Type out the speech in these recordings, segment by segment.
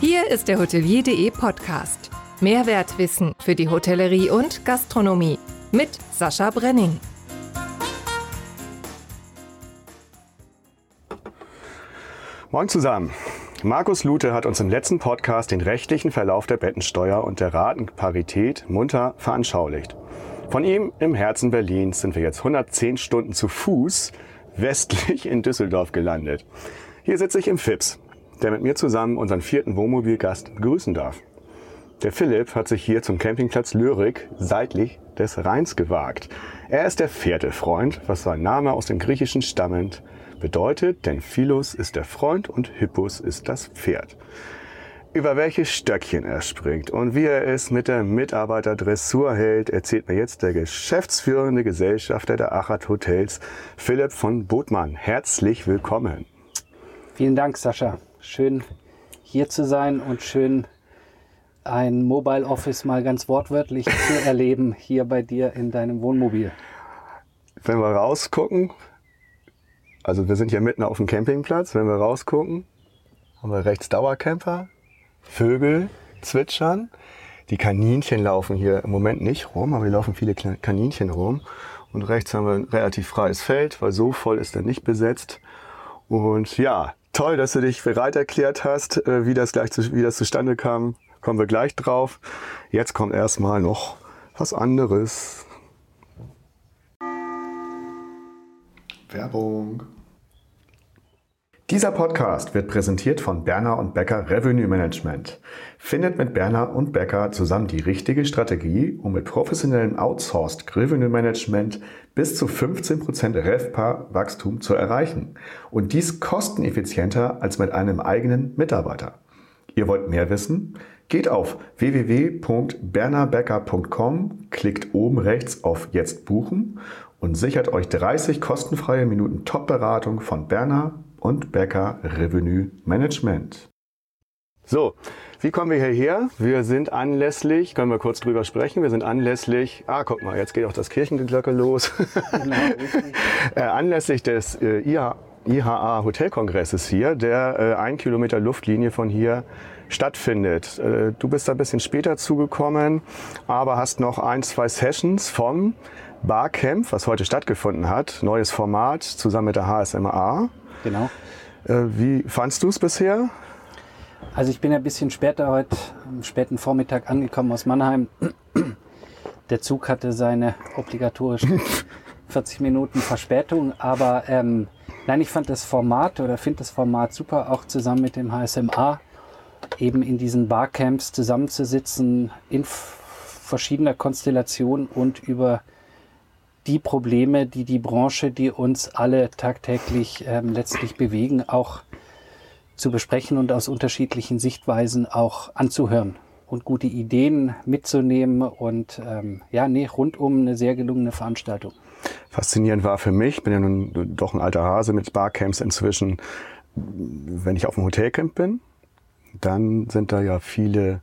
Hier ist der Hotelier.de Podcast. Mehrwertwissen für die Hotellerie und Gastronomie mit Sascha Brenning. Moin zusammen. Markus Lute hat uns im letzten Podcast den rechtlichen Verlauf der Bettensteuer und der Ratenparität munter veranschaulicht. Von ihm im Herzen Berlins sind wir jetzt 110 Stunden zu Fuß westlich in Düsseldorf gelandet. Hier sitze ich im FIPS, der mit mir zusammen unseren vierten Wohnmobilgast begrüßen darf. Der Philipp hat sich hier zum Campingplatz Lyrik seitlich des Rheins gewagt. Er ist der Pferdefreund, was sein Name aus dem Griechischen stammend bedeutet, denn Philos ist der Freund und Hippus ist das Pferd. Über welche Stöckchen er springt und wie er es mit der Mitarbeiterdressur hält, erzählt mir jetzt der geschäftsführende Gesellschafter der Achat Hotels, Philipp von Botmann. Herzlich willkommen. Vielen Dank, Sascha. Schön hier zu sein und schön ein Mobile Office mal ganz wortwörtlich zu erleben hier bei dir in deinem Wohnmobil. Wenn wir rausgucken, also wir sind hier mitten auf dem Campingplatz. Wenn wir rausgucken, haben wir rechts Dauercamper, Vögel zwitschern. Die Kaninchen laufen hier im Moment nicht rum, aber hier laufen viele Kaninchen rum. Und rechts haben wir ein relativ freies Feld, weil so voll ist er nicht besetzt. Und ja, toll, dass du dich bereit erklärt hast, äh, wie das gleich zu, wie das zustande kam. Kommen wir gleich drauf. Jetzt kommt erstmal noch was anderes. Werbung. Dieser Podcast wird präsentiert von Berner und Becker Revenue Management. Findet mit Berner und Becker zusammen die richtige Strategie, um mit professionellem Outsourced Revenue Management bis zu 15% RevPAR-Wachstum zu erreichen. Und dies kosteneffizienter als mit einem eigenen Mitarbeiter. Ihr wollt mehr wissen? Geht auf www.bernerbecker.com, klickt oben rechts auf Jetzt buchen und sichert euch 30 kostenfreie Minuten Top-Beratung von Berner und Becker Revenue Management. So, wie kommen wir hierher? Wir sind anlässlich, können wir kurz drüber sprechen, wir sind anlässlich, ah, guck mal, jetzt geht auch das Kirchenglocke los. Genau, äh, anlässlich des äh, IHA, IHA Hotelkongresses hier, der äh, ein Kilometer Luftlinie von hier stattfindet. Äh, du bist da ein bisschen später zugekommen, aber hast noch ein, zwei Sessions vom Barcamp, was heute stattgefunden hat. Neues Format zusammen mit der HSMA. Genau. Äh, wie fandst du es bisher? Also ich bin ein bisschen später heute, am späten Vormittag angekommen aus Mannheim. Der Zug hatte seine obligatorischen 40 Minuten Verspätung, aber ähm, nein, ich fand das Format oder finde das Format super, auch zusammen mit dem HSMA eben in diesen Barcamps zusammenzusitzen in verschiedener Konstellation und über die Probleme, die die Branche, die uns alle tagtäglich ähm, letztlich bewegen, auch zu besprechen und aus unterschiedlichen Sichtweisen auch anzuhören und gute Ideen mitzunehmen und ähm, ja, nee, rundum eine sehr gelungene Veranstaltung. Faszinierend war für mich, bin ja nun doch ein alter Hase mit Barcamps inzwischen, wenn ich auf dem Hotelcamp bin, dann sind da ja viele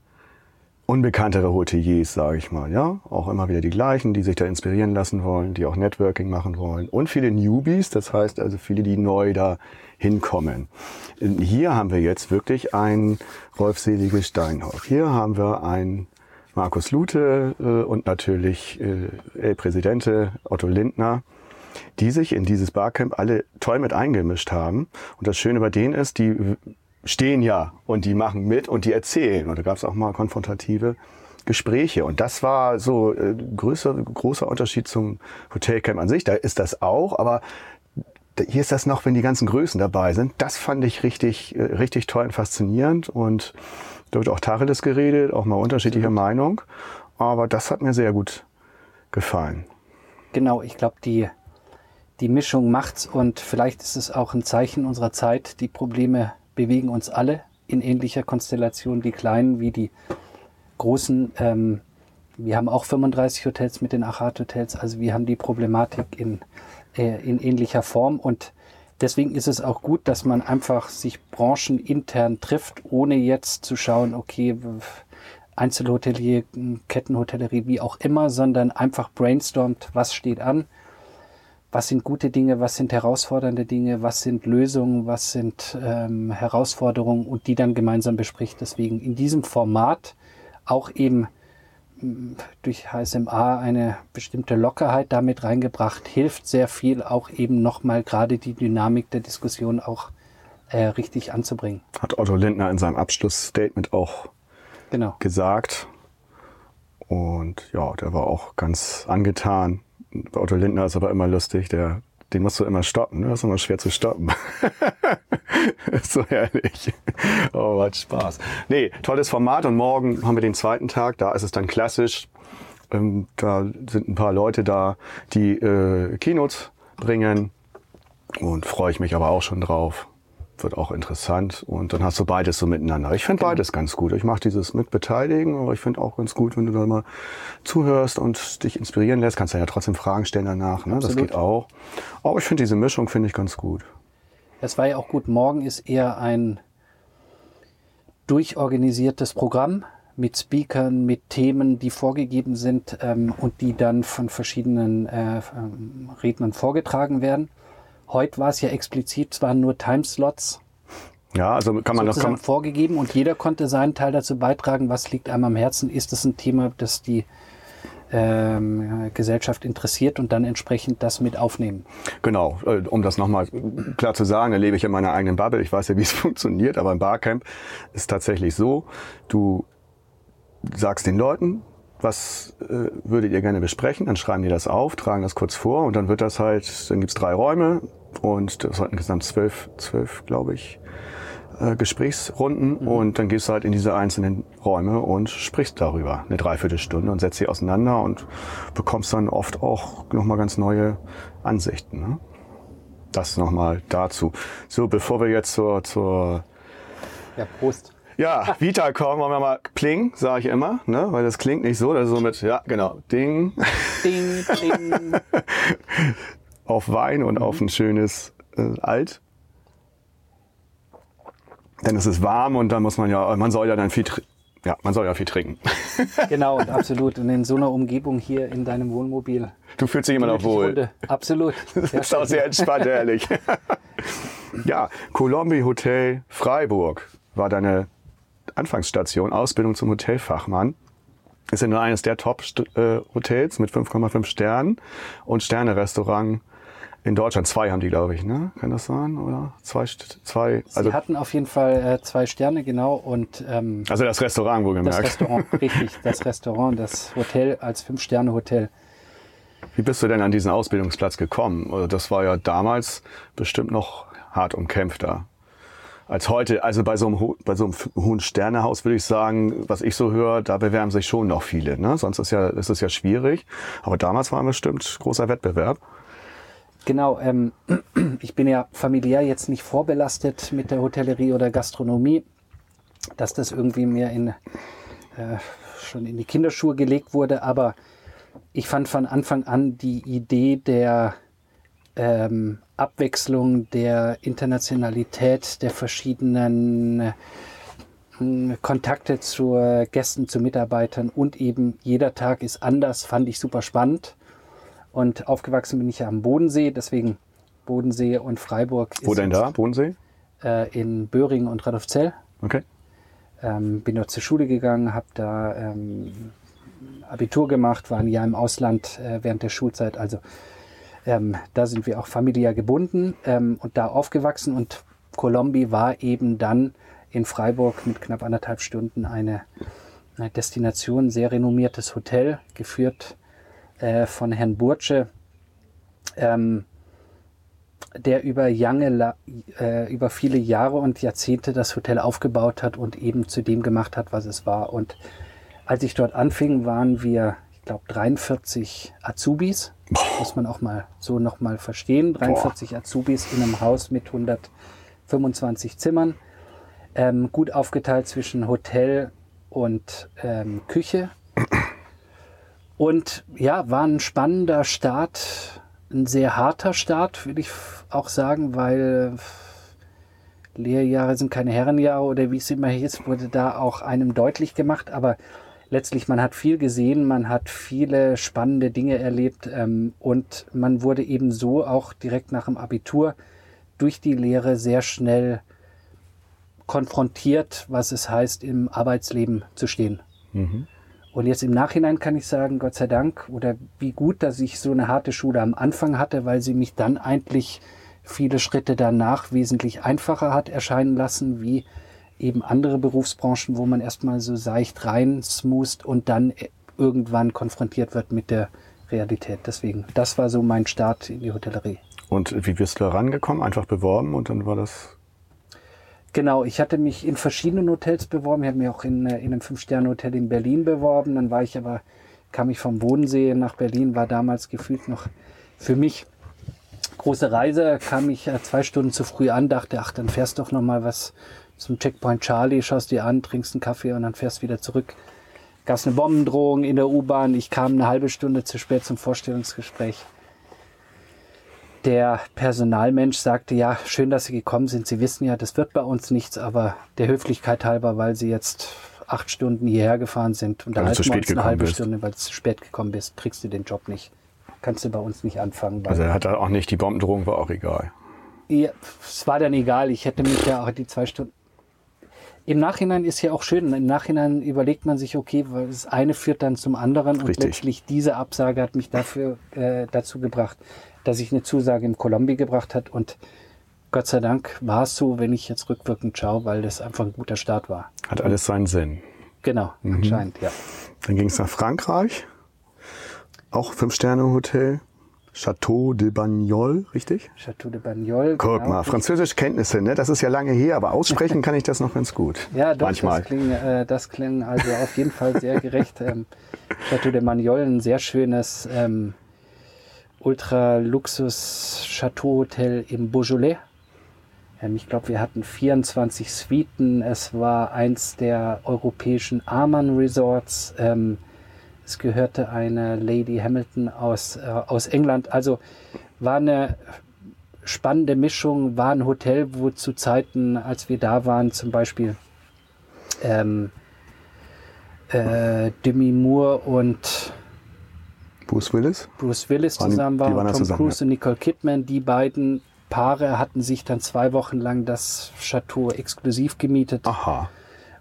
unbekanntere Hoteliers, sage ich mal, ja, auch immer wieder die gleichen, die sich da inspirieren lassen wollen, die auch Networking machen wollen und viele Newbies, das heißt also viele, die neu da hinkommen. Hier haben wir jetzt wirklich ein Rolf Selige Steinhoff. Hier haben wir ein Markus Lute äh, und natürlich äh, El Presidente Otto Lindner, die sich in dieses Barcamp alle toll mit eingemischt haben. Und das Schöne bei denen ist, die stehen ja und die machen mit und die erzählen. Und da gab es auch mal konfrontative Gespräche. Und das war so äh, größer, großer Unterschied zum Hotelcamp an sich. Da ist das auch, aber hier ist das noch, wenn die ganzen Größen dabei sind. Das fand ich richtig, äh, richtig toll und faszinierend. Und da wird auch Tacheles geredet, auch mal unterschiedlicher Meinung. Aber das hat mir sehr gut gefallen. Genau, ich glaube, die, die Mischung macht's und vielleicht ist es auch ein Zeichen unserer Zeit, die Probleme bewegen uns alle in ähnlicher Konstellation, die kleinen wie die großen. Ähm, wir haben auch 35 Hotels mit den Achat-Hotels, also wir haben die Problematik in, äh, in ähnlicher Form und deswegen ist es auch gut, dass man einfach sich branchenintern trifft, ohne jetzt zu schauen, okay, was sind gute Dinge, was sind herausfordernde Dinge, was sind Lösungen, was sind ähm, Herausforderungen und die dann gemeinsam bespricht. Deswegen in diesem Format auch eben mm, durch HSMA eine bestimmte Lockerheit damit reingebracht, hilft sehr viel, auch eben nochmal gerade die Dynamik der Diskussion auch äh, richtig anzubringen. Hat Otto Lindner in seinem Abschlussstatement auch Genau. gesagt. Und ja, der war auch ganz angetan. Otto Lindner ist aber immer lustig, der, den musst du immer stoppen, ne? Das ist immer schwer zu stoppen. so herrlich. Oh, hat Spaß. Nee, tolles Format und morgen haben wir den zweiten Tag, da ist es dann klassisch. Ähm, da sind ein paar Leute da, die äh, Keynotes bringen und freue ich mich aber auch schon drauf wird auch interessant und dann hast du beides so miteinander. Ich finde beides ganz gut. Ich mache dieses mit beteiligen, aber ich finde auch ganz gut, wenn du da mal zuhörst und dich inspirieren lässt. Kannst du ja trotzdem Fragen stellen danach. Ne? Das geht auch. Aber ich finde diese Mischung finde ich ganz gut. Es war ja auch gut. Morgen ist eher ein durchorganisiertes Programm mit Speakern, mit Themen, die vorgegeben sind ähm, und die dann von verschiedenen äh, ähm, Rednern vorgetragen werden. Heute war es ja explizit, es waren nur Timeslots. Ja, also kann man das kann, vorgegeben und jeder konnte seinen Teil dazu beitragen. Was liegt einem am Herzen? Ist es ein Thema, das die ähm, Gesellschaft interessiert und dann entsprechend das mit aufnehmen. Genau, äh, um das nochmal klar zu sagen, da lebe ich in meiner eigenen Bubble. Ich weiß ja, wie es funktioniert, aber im Barcamp ist tatsächlich so, du sagst den Leuten, was äh, würdet ihr gerne besprechen? Dann schreiben die das auf, tragen das kurz vor und dann wird das halt, dann gibt's drei Räume und das sollten insgesamt zwölf, zwölf, glaube ich, äh, Gesprächsrunden mhm. und dann gehst du halt in diese einzelnen Räume und sprichst darüber eine Dreiviertelstunde und setzt sie auseinander und bekommst dann oft auch nochmal ganz neue Ansichten. Ne? Das nochmal dazu. So, bevor wir jetzt zur, zur ja, Prost. Ja, Vita kommen, wollen wir mal Pling, sage ich immer, ne? weil das klingt nicht so, das ist so mit, ja genau, Ding. Ding, Ding. auf Wein und mhm. auf ein schönes äh, Alt. Ist es warm und dann muss man ja, man soll ja dann viel, ja, man soll ja viel trinken. Genau, und absolut. Und in so einer Umgebung hier in deinem Wohnmobil. Du fühlst dich immer noch wohl. Runde. Absolut. Das ist auch sehr entspannt, ehrlich. ja, Colombi Hotel Freiburg war deine Anfangsstation, Ausbildung zum Hotelfachmann. Ist ja nur eines der Top-Hotels mit 5,5 Sternen und Sterne-Restaurant in Deutschland. Zwei haben die, glaube ich, ne? Kann das sein? Oder? Zwei, zwei. Also Sie hatten auf jeden Fall äh, zwei Sterne, genau. Und, ähm, also das Restaurant, wo gemerkt. Das Restaurant, richtig. Das Restaurant, das Hotel als Fünf-Sterne-Hotel. Wie bist du denn an diesen Ausbildungsplatz gekommen? Also das war ja damals bestimmt noch hart umkämpft da als heute. Also bei so einem, bei so einem hohen Sternehaus würde ich sagen, was ich so höre, da bewerben sich schon noch viele. Ne? Sonst ist ja, ist es ja schwierig. Aber damals war bestimmt großer Wettbewerb. Genau, ähm, ich bin ja familiär jetzt nicht vorbelastet mit der Hotellerie oder Gastronomie, dass das irgendwie mir in, äh, schon in die Kinderschuhe gelegt wurde, aber ich fand von Anfang an die Idee der ähm, Abwechslung, der Internationalität der verschiedenen äh, Kontakte zu Gästen, zu Mitarbeitern und eben jeder Tag ist anders, fand ich super spannend. Und aufgewachsen bin ich ja am Bodensee, deswegen Bodensee und Freiburg. Wo denn da, Bodensee? Äh, in Böhringen und Radolfzell. Okay. Ähm, bin dort zur Schule gegangen, habe da ähm, Abitur gemacht, war ein Jahr im Ausland äh, während der Schulzeit. Also ähm, da sind wir auch familiär gebunden ähm, und da aufgewachsen. Und Colombi war eben dann in Freiburg mit knapp anderthalb Stunden eine, eine Destination, sehr renommiertes Hotel, geführt äh, von Herrn Burtsche, ähm, der über, lange, äh, über viele Jahre und Jahrzehnte das Hotel aufgebaut hat und eben zu dem gemacht hat, was es war. Und als ich dort anfing, waren wir glaube 43 Azubis. Muss man auch mal so noch mal verstehen. 43 Boah. Azubis in einem Haus mit 125 Zimmern. Ähm, gut aufgeteilt zwischen Hotel und ähm, Küche. Und ja, war ein spannender Start, ein sehr harter Start, würde ich auch sagen, weil Lehrjahre sind keine Herrenjahre oder wie es immer hieß, wurde da auch einem deutlich gemacht. Aber letztlich, man hat viel gesehen, man hat viele spannende Dinge erlebt ähm, und man wurde eben so auch direkt nach dem Abitur durch die Lehre sehr schnell konfrontiert, was es heißt, im Arbeitsleben zu stehen. Mhm. Und jetzt im Nachhinein kann ich sagen, Gott sei Dank, oder wie gut, dass ich so eine harte Schule am Anfang hatte, weil sie mich dann eigentlich viele Schritte danach wesentlich einfacher hat erscheinen lassen, wie eben andere Berufsbranchen, wo man erstmal so seicht rein smoost und dann irgendwann konfrontiert wird mit der Realität. Deswegen, das war so mein Start in die Hotellerie. Und wie bist du da rangekommen? Einfach beworben und dann war das Genau, ich hatte mich in verschiedenen Hotels beworben. Ich habe mich auch in, äh, in einem Fünf-Sterne-Hotel in Berlin beworben. Dann war ich aber, kam ich vom Bodensee nach Berlin, war damals gefühlt noch für mich große Reise, kam ich äh, zwei Stunden zu früh an, dachte, ach, dann fährst doch noch mal was zum Checkpoint Charlie, schaust dir an, trinkst einen Kaffee und dann fährst wieder zurück. Gab es eine Bombendrohung in der U-Bahn. Ich kam eine halbe Stunde zu spät zum Vorstellungsgespräch. Der Personalmensch sagte, ja, schön, dass Sie gekommen sind. Sie wissen ja, das wird bei uns nichts, aber der Höflichkeit halber, weil Sie jetzt acht Stunden hierher gefahren sind und da halten wir uns eine halbe bist. Stunde, weil du zu spät gekommen bist, kriegst du den Job nicht. Kannst du bei uns nicht anfangen. Also er hat auch nicht, die Bombendrohung war auch egal. Ja, es war dann egal. Ich hätte mich ja auch die zwei Stunden im Nachhinein ist ja auch schön. Im Nachhinein überlegt man sich, okay, das eine führt dann zum anderen und Richtig. letztlich diese Absage hat mich dafür äh, dazu gebracht, dass ich eine Zusage im Colombi gebracht hat und Gott sei Dank war es so, wenn ich jetzt rückwirkend schaue, weil das einfach ein guter Start war. Hat alles seinen Sinn. Genau, mhm. anscheinend, ja. Dann ging es nach Frankreich, auch Fünf-Sterne-Hotel. Chateau de Bagnols, richtig? Chateau de Bagnols. Guck genau. mal, französische Kenntnisse, ne? Das ist ja lange her, aber aussprechen kann ich das noch ganz gut. Ja, doch, Manchmal. Das, klingt, äh, das klingt also auf jeden Fall sehr gerecht. Ähm, Chateau de Bagnols, ein sehr schönes ähm, Ultra-Luxus-Chateau-Hotel im Beaujolais. Ähm, ich glaube, wir hatten 24 Suiten. Es war eins der europäischen Amann Resorts. Ähm, es gehörte eine Lady Hamilton aus, äh, aus England. Also war eine spannende Mischung, war ein Hotel, wo zu Zeiten, als wir da waren, zum Beispiel ähm, äh, Demi Moore und Bruce Willis? Bruce Willis zusammen waren, waren Tom zusammen, Cruise ja. und Nicole Kidman. Die beiden Paare hatten sich dann zwei Wochen lang das Chateau exklusiv gemietet. Aha.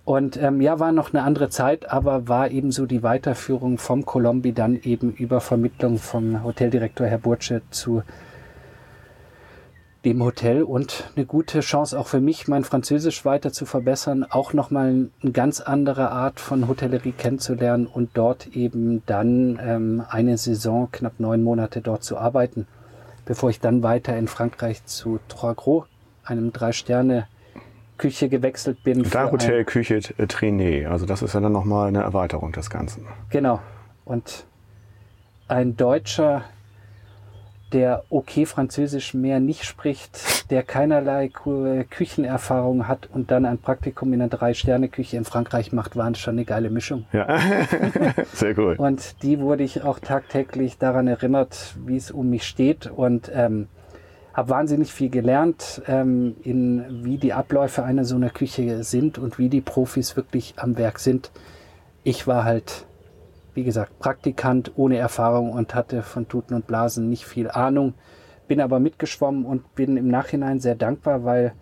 Und ähm, ja, war noch eine andere Zeit, aber war eben so die Weiterführung vom Colombi dann eben über Vermittlung vom Hoteldirektor Herr Burtsche zu dem Hotel und eine gute Chance auch für mich, mein Französisch weiter zu verbessern, auch nochmal eine ganz andere Art von Hotellerie kennenzulernen und dort eben dann ähm, eine Saison, knapp neun Monate dort zu arbeiten, bevor ich dann weiter in Frankreich zu Trois Gros, einem Drei-Sterne- Küche gewechselt bin. Da Hotel Küche äh, Trainee, also das ist ja dann nochmal eine Erweiterung des Ganzen. Genau. Und ein Deutscher, der okay Französisch mehr nicht spricht, der keinerlei Küchenerfahrung hat und dann ein Praktikum in einer Drei-Sterne-Küche in Frankreich macht, war schon eine geile Mischung. Ja, sehr cool. Und die wurde ich auch tagtäglich daran erinnert, wie es um mich steht. Und ähm, habe wahnsinnig viel gelernt, ähm, in wie die Abläufe einer so einer Küche sind und wie die Profis wirklich am Werk sind. Ich war halt, wie gesagt, Praktikant ohne Erfahrung und hatte von Tuten und Blasen nicht viel Ahnung, bin aber mitgeschwommen und bin im Nachhinein sehr dankbar, weil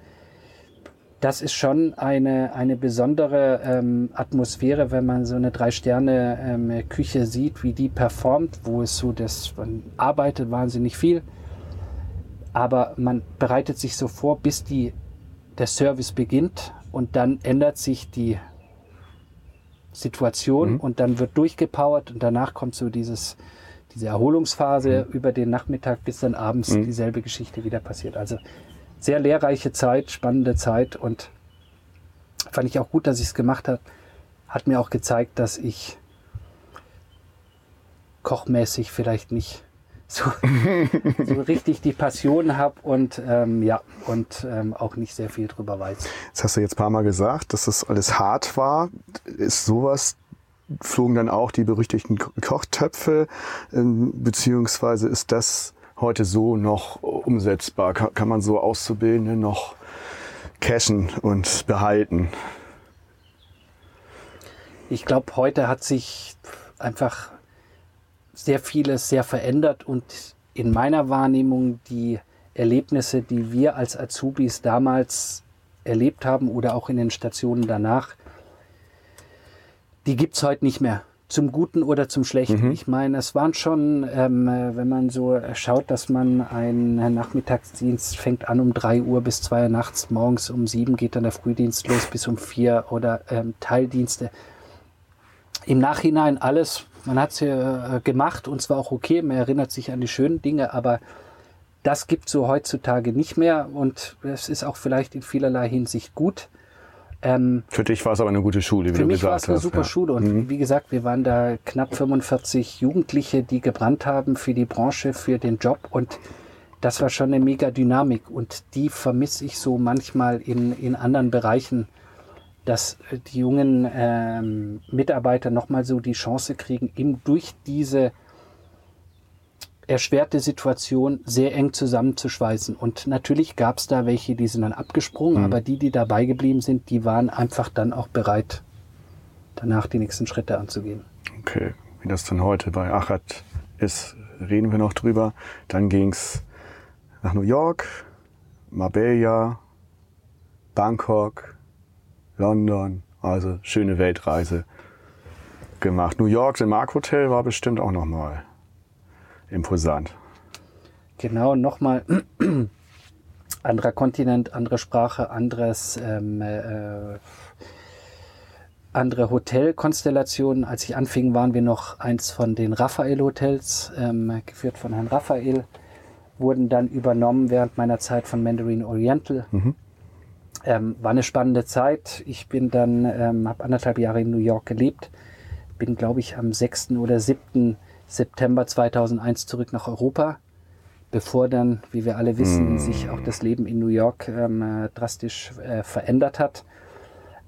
das ist schon eine, eine besondere ähm, Atmosphäre, wenn man so eine Drei-Sterne-Küche ähm, sieht, wie die performt, wo es so das, man arbeitet wahnsinnig viel aber man bereitet sich so vor, bis die, der Service beginnt und dann ändert sich die Situation mhm. und dann wird durchgepowert und danach kommt so dieses, diese Erholungsphase mhm. über den Nachmittag, bis dann abends mhm. dieselbe Geschichte wieder passiert. Also sehr lehrreiche Zeit, spannende Zeit und fand ich auch gut, dass ich es gemacht habe. Hat mir auch gezeigt, dass ich kochmäßig vielleicht nicht so, so richtig die Passion habe und ähm, ja und ähm, auch nicht sehr viel drüber weiß. Das hast du jetzt ein paar Mal gesagt, dass das alles hart war. Ist sowas flogen dann auch die berüchtigten Kochtöpfe, ähm, beziehungsweise ist das heute so noch umsetzbar? Kann, kann man so Auszubildende noch cashen und behalten? ich glaube, heute hat sich einfach sehr vieles sehr verändert und in meiner Wahrnehmung die Erlebnisse, die wir als Azubis damals erlebt haben oder auch in den Stationen danach, die gibt es heute nicht mehr. Zum Guten oder zum Schlechten. Mhm. Ich meine, es waren schon, ähm, wenn man so schaut, dass man ein Nachmittagsdienst fängt an um drei Uhr bis zwei Uhr nachts, morgens um sieben geht dann der Frühdienst los bis um vier oder ähm, Teildienste. Im Nachhinein alles, man hat es äh, gemacht und zwar auch okay, man erinnert sich an die schönen Dinge, aber das gibt so heutzutage nicht mehr und es ist auch vielleicht in vielerlei Hinsicht gut. Ähm, für dich war es aber eine gute Schule, wie für du mich war es eine super ja. Schule und mhm. wie gesagt, wir waren da knapp 45 Jugendliche, die gebrannt haben für die Branche, für den Job und das war schon eine mega Dynamik und die vermisse ich so manchmal in, in anderen Bereichen, dass die jungen ähm, Mitarbeiter nochmal so die Chance kriegen, eben durch diese erschwerte Situation sehr eng zusammenzuschweißen. Und natürlich gab es da welche, die sind dann abgesprungen, mhm. aber die, die dabei geblieben sind, die waren einfach dann auch bereit, danach die nächsten Schritte anzugehen. Okay, wie das dann heute bei Achat ist, reden wir noch drüber. Dann ging es nach New York, Marbella, Bangkok, London, also schöne Weltreise gemacht. New York, im Mark Hotel war bestimmt auch nochmal imposant. Genau, nochmal anderer Kontinent, andere Sprache, anderes, ähm, äh, andere Hotelkonstellationen. Als ich anfing, waren wir noch eins von den Raphael-Hotels, ähm, geführt von Herrn Raphael, wurden dann übernommen während meiner Zeit von Mandarin Oriental. Mhm. Ähm, war eine spannende Zeit. Ich bin dann, ähm, habe anderthalb Jahre in New York gelebt, bin, glaube ich, am 6. oder 7. September 2001 zurück nach Europa, bevor dann, wie wir alle wissen, mm. sich auch das Leben in New York ähm, äh, drastisch äh, verändert hat.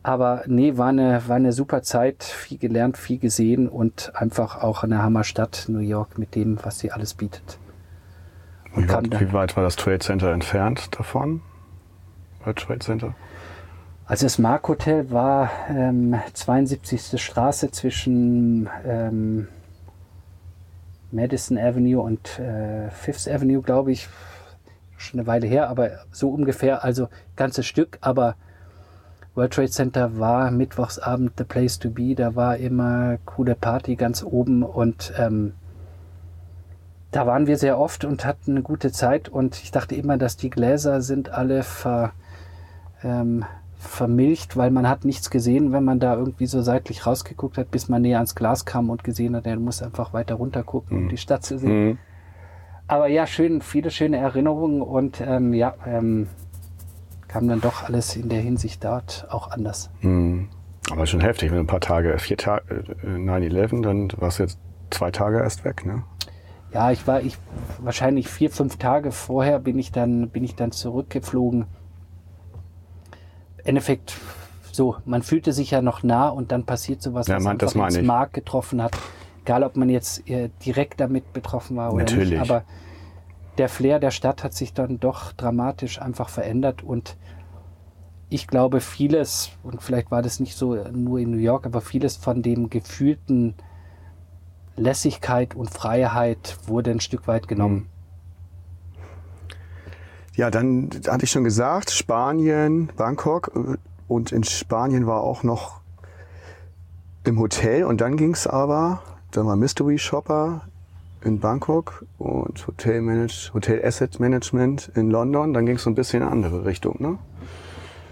Aber nee, war eine, war eine super Zeit, viel gelernt, viel gesehen und einfach auch eine Hammerstadt, New York, mit dem, was sie alles bietet. Weit, wie weit, war das Trade Center entfernt davon? World Trade Center? Also das Mark Hotel war ähm, 72. Straße zwischen ähm, Madison Avenue und äh, Fifth Avenue, glaube ich. Schon eine Weile her, aber so ungefähr, also ganzes Stück. Aber World Trade Center war Mittwochsabend the place to be. Da war immer coole Party ganz oben und ähm, da waren wir sehr oft und hatten eine gute Zeit. Und ich dachte immer, dass die Gläser sind alle ver, ähm, vermilcht, weil man hat nichts gesehen, wenn man da irgendwie so seitlich rausgeguckt hat, bis man näher ans Glas kam und gesehen hat, er muss einfach weiter runter gucken, um mhm. die Stadt zu sehen. Mhm. Aber ja, schön, viele schöne Erinnerungen und ähm, ja, ähm, kam dann doch alles in der Hinsicht dort auch anders. Mhm. Aber schon heftig, wenn ein paar Tage, vier Tage, äh, 9-11, dann warst du jetzt zwei Tage erst weg, ne? Ja, ich war, ich wahrscheinlich vier, fünf Tage vorher bin ich dann, bin ich dann zurückgeflogen Endeffekt so, man fühlte sich ja noch nah und dann passiert sowas, ja, was man, das ins Mark getroffen hat. Egal, ob man jetzt äh, direkt damit betroffen war oder Natürlich. nicht. Aber der Flair der Stadt hat sich dann doch dramatisch einfach verändert und ich glaube, vieles, und vielleicht war das nicht so nur in New York, aber vieles von dem gefühlten Lässigkeit und Freiheit wurde ein Stück weit genommen. Mhm. Ja, dann hatte ich schon gesagt, Spanien, Bangkok äh, und in Spanien war auch noch im Hotel und dann ging es aber, dann war Mystery Shopper in Bangkok und Hotel, Manage, Hotel Asset Management in London. Dann ging es so ein bisschen in eine andere Richtung, ne?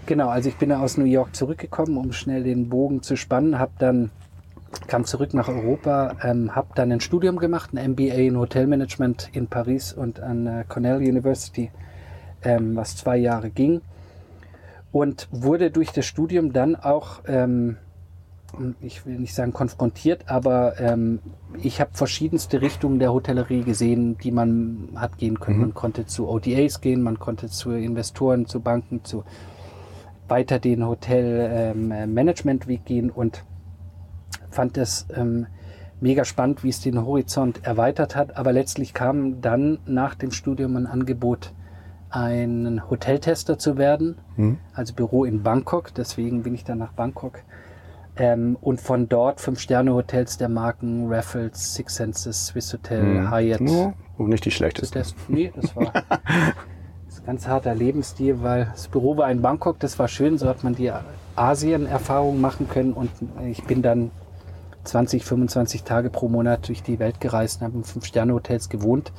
Genau, also ich bin aus New York zurückgekommen, um schnell den Bogen zu spannen, habe dann kam zurück nach Europa, ähm, habe dann ein Studium gemacht, ein MBA in Hotelmanagement in Paris und an äh, Cornell University ähm, was zwei Jahre ging und wurde durch das Studium dann auch, ähm, ich will nicht sagen konfrontiert, aber ähm, ich habe verschiedenste Richtungen der Hotellerie gesehen, die man hat gehen können. Mhm. Man konnte zu ODAs gehen, man konnte zu Investoren, zu Banken, zu weiter den Hotelmanagementweg ähm, gehen und fand es ähm, mega spannend, wie es den Horizont erweitert hat. Aber letztlich kam dann nach dem Studium ein Angebot ein Hoteltester zu werden, mhm. also Büro in Bangkok. Deswegen bin ich dann nach Bangkok Ähm, und von dort Fünf-Sterne-Hotels der Marken Raffles, Six Senses, Swiss Hotel, Hm. Hyatt. No, und nicht die schlechtesten. Das, nee, das war ein ganz harter Lebensstil, weil das Büro war in Bangkok, das war schön, so hat man die Asien-Erfahrung machen können und ich bin dann 20, 25 Tage pro Monat durch die Welt gereist und habe in Fünf-Sterne-Hotels gewohnt.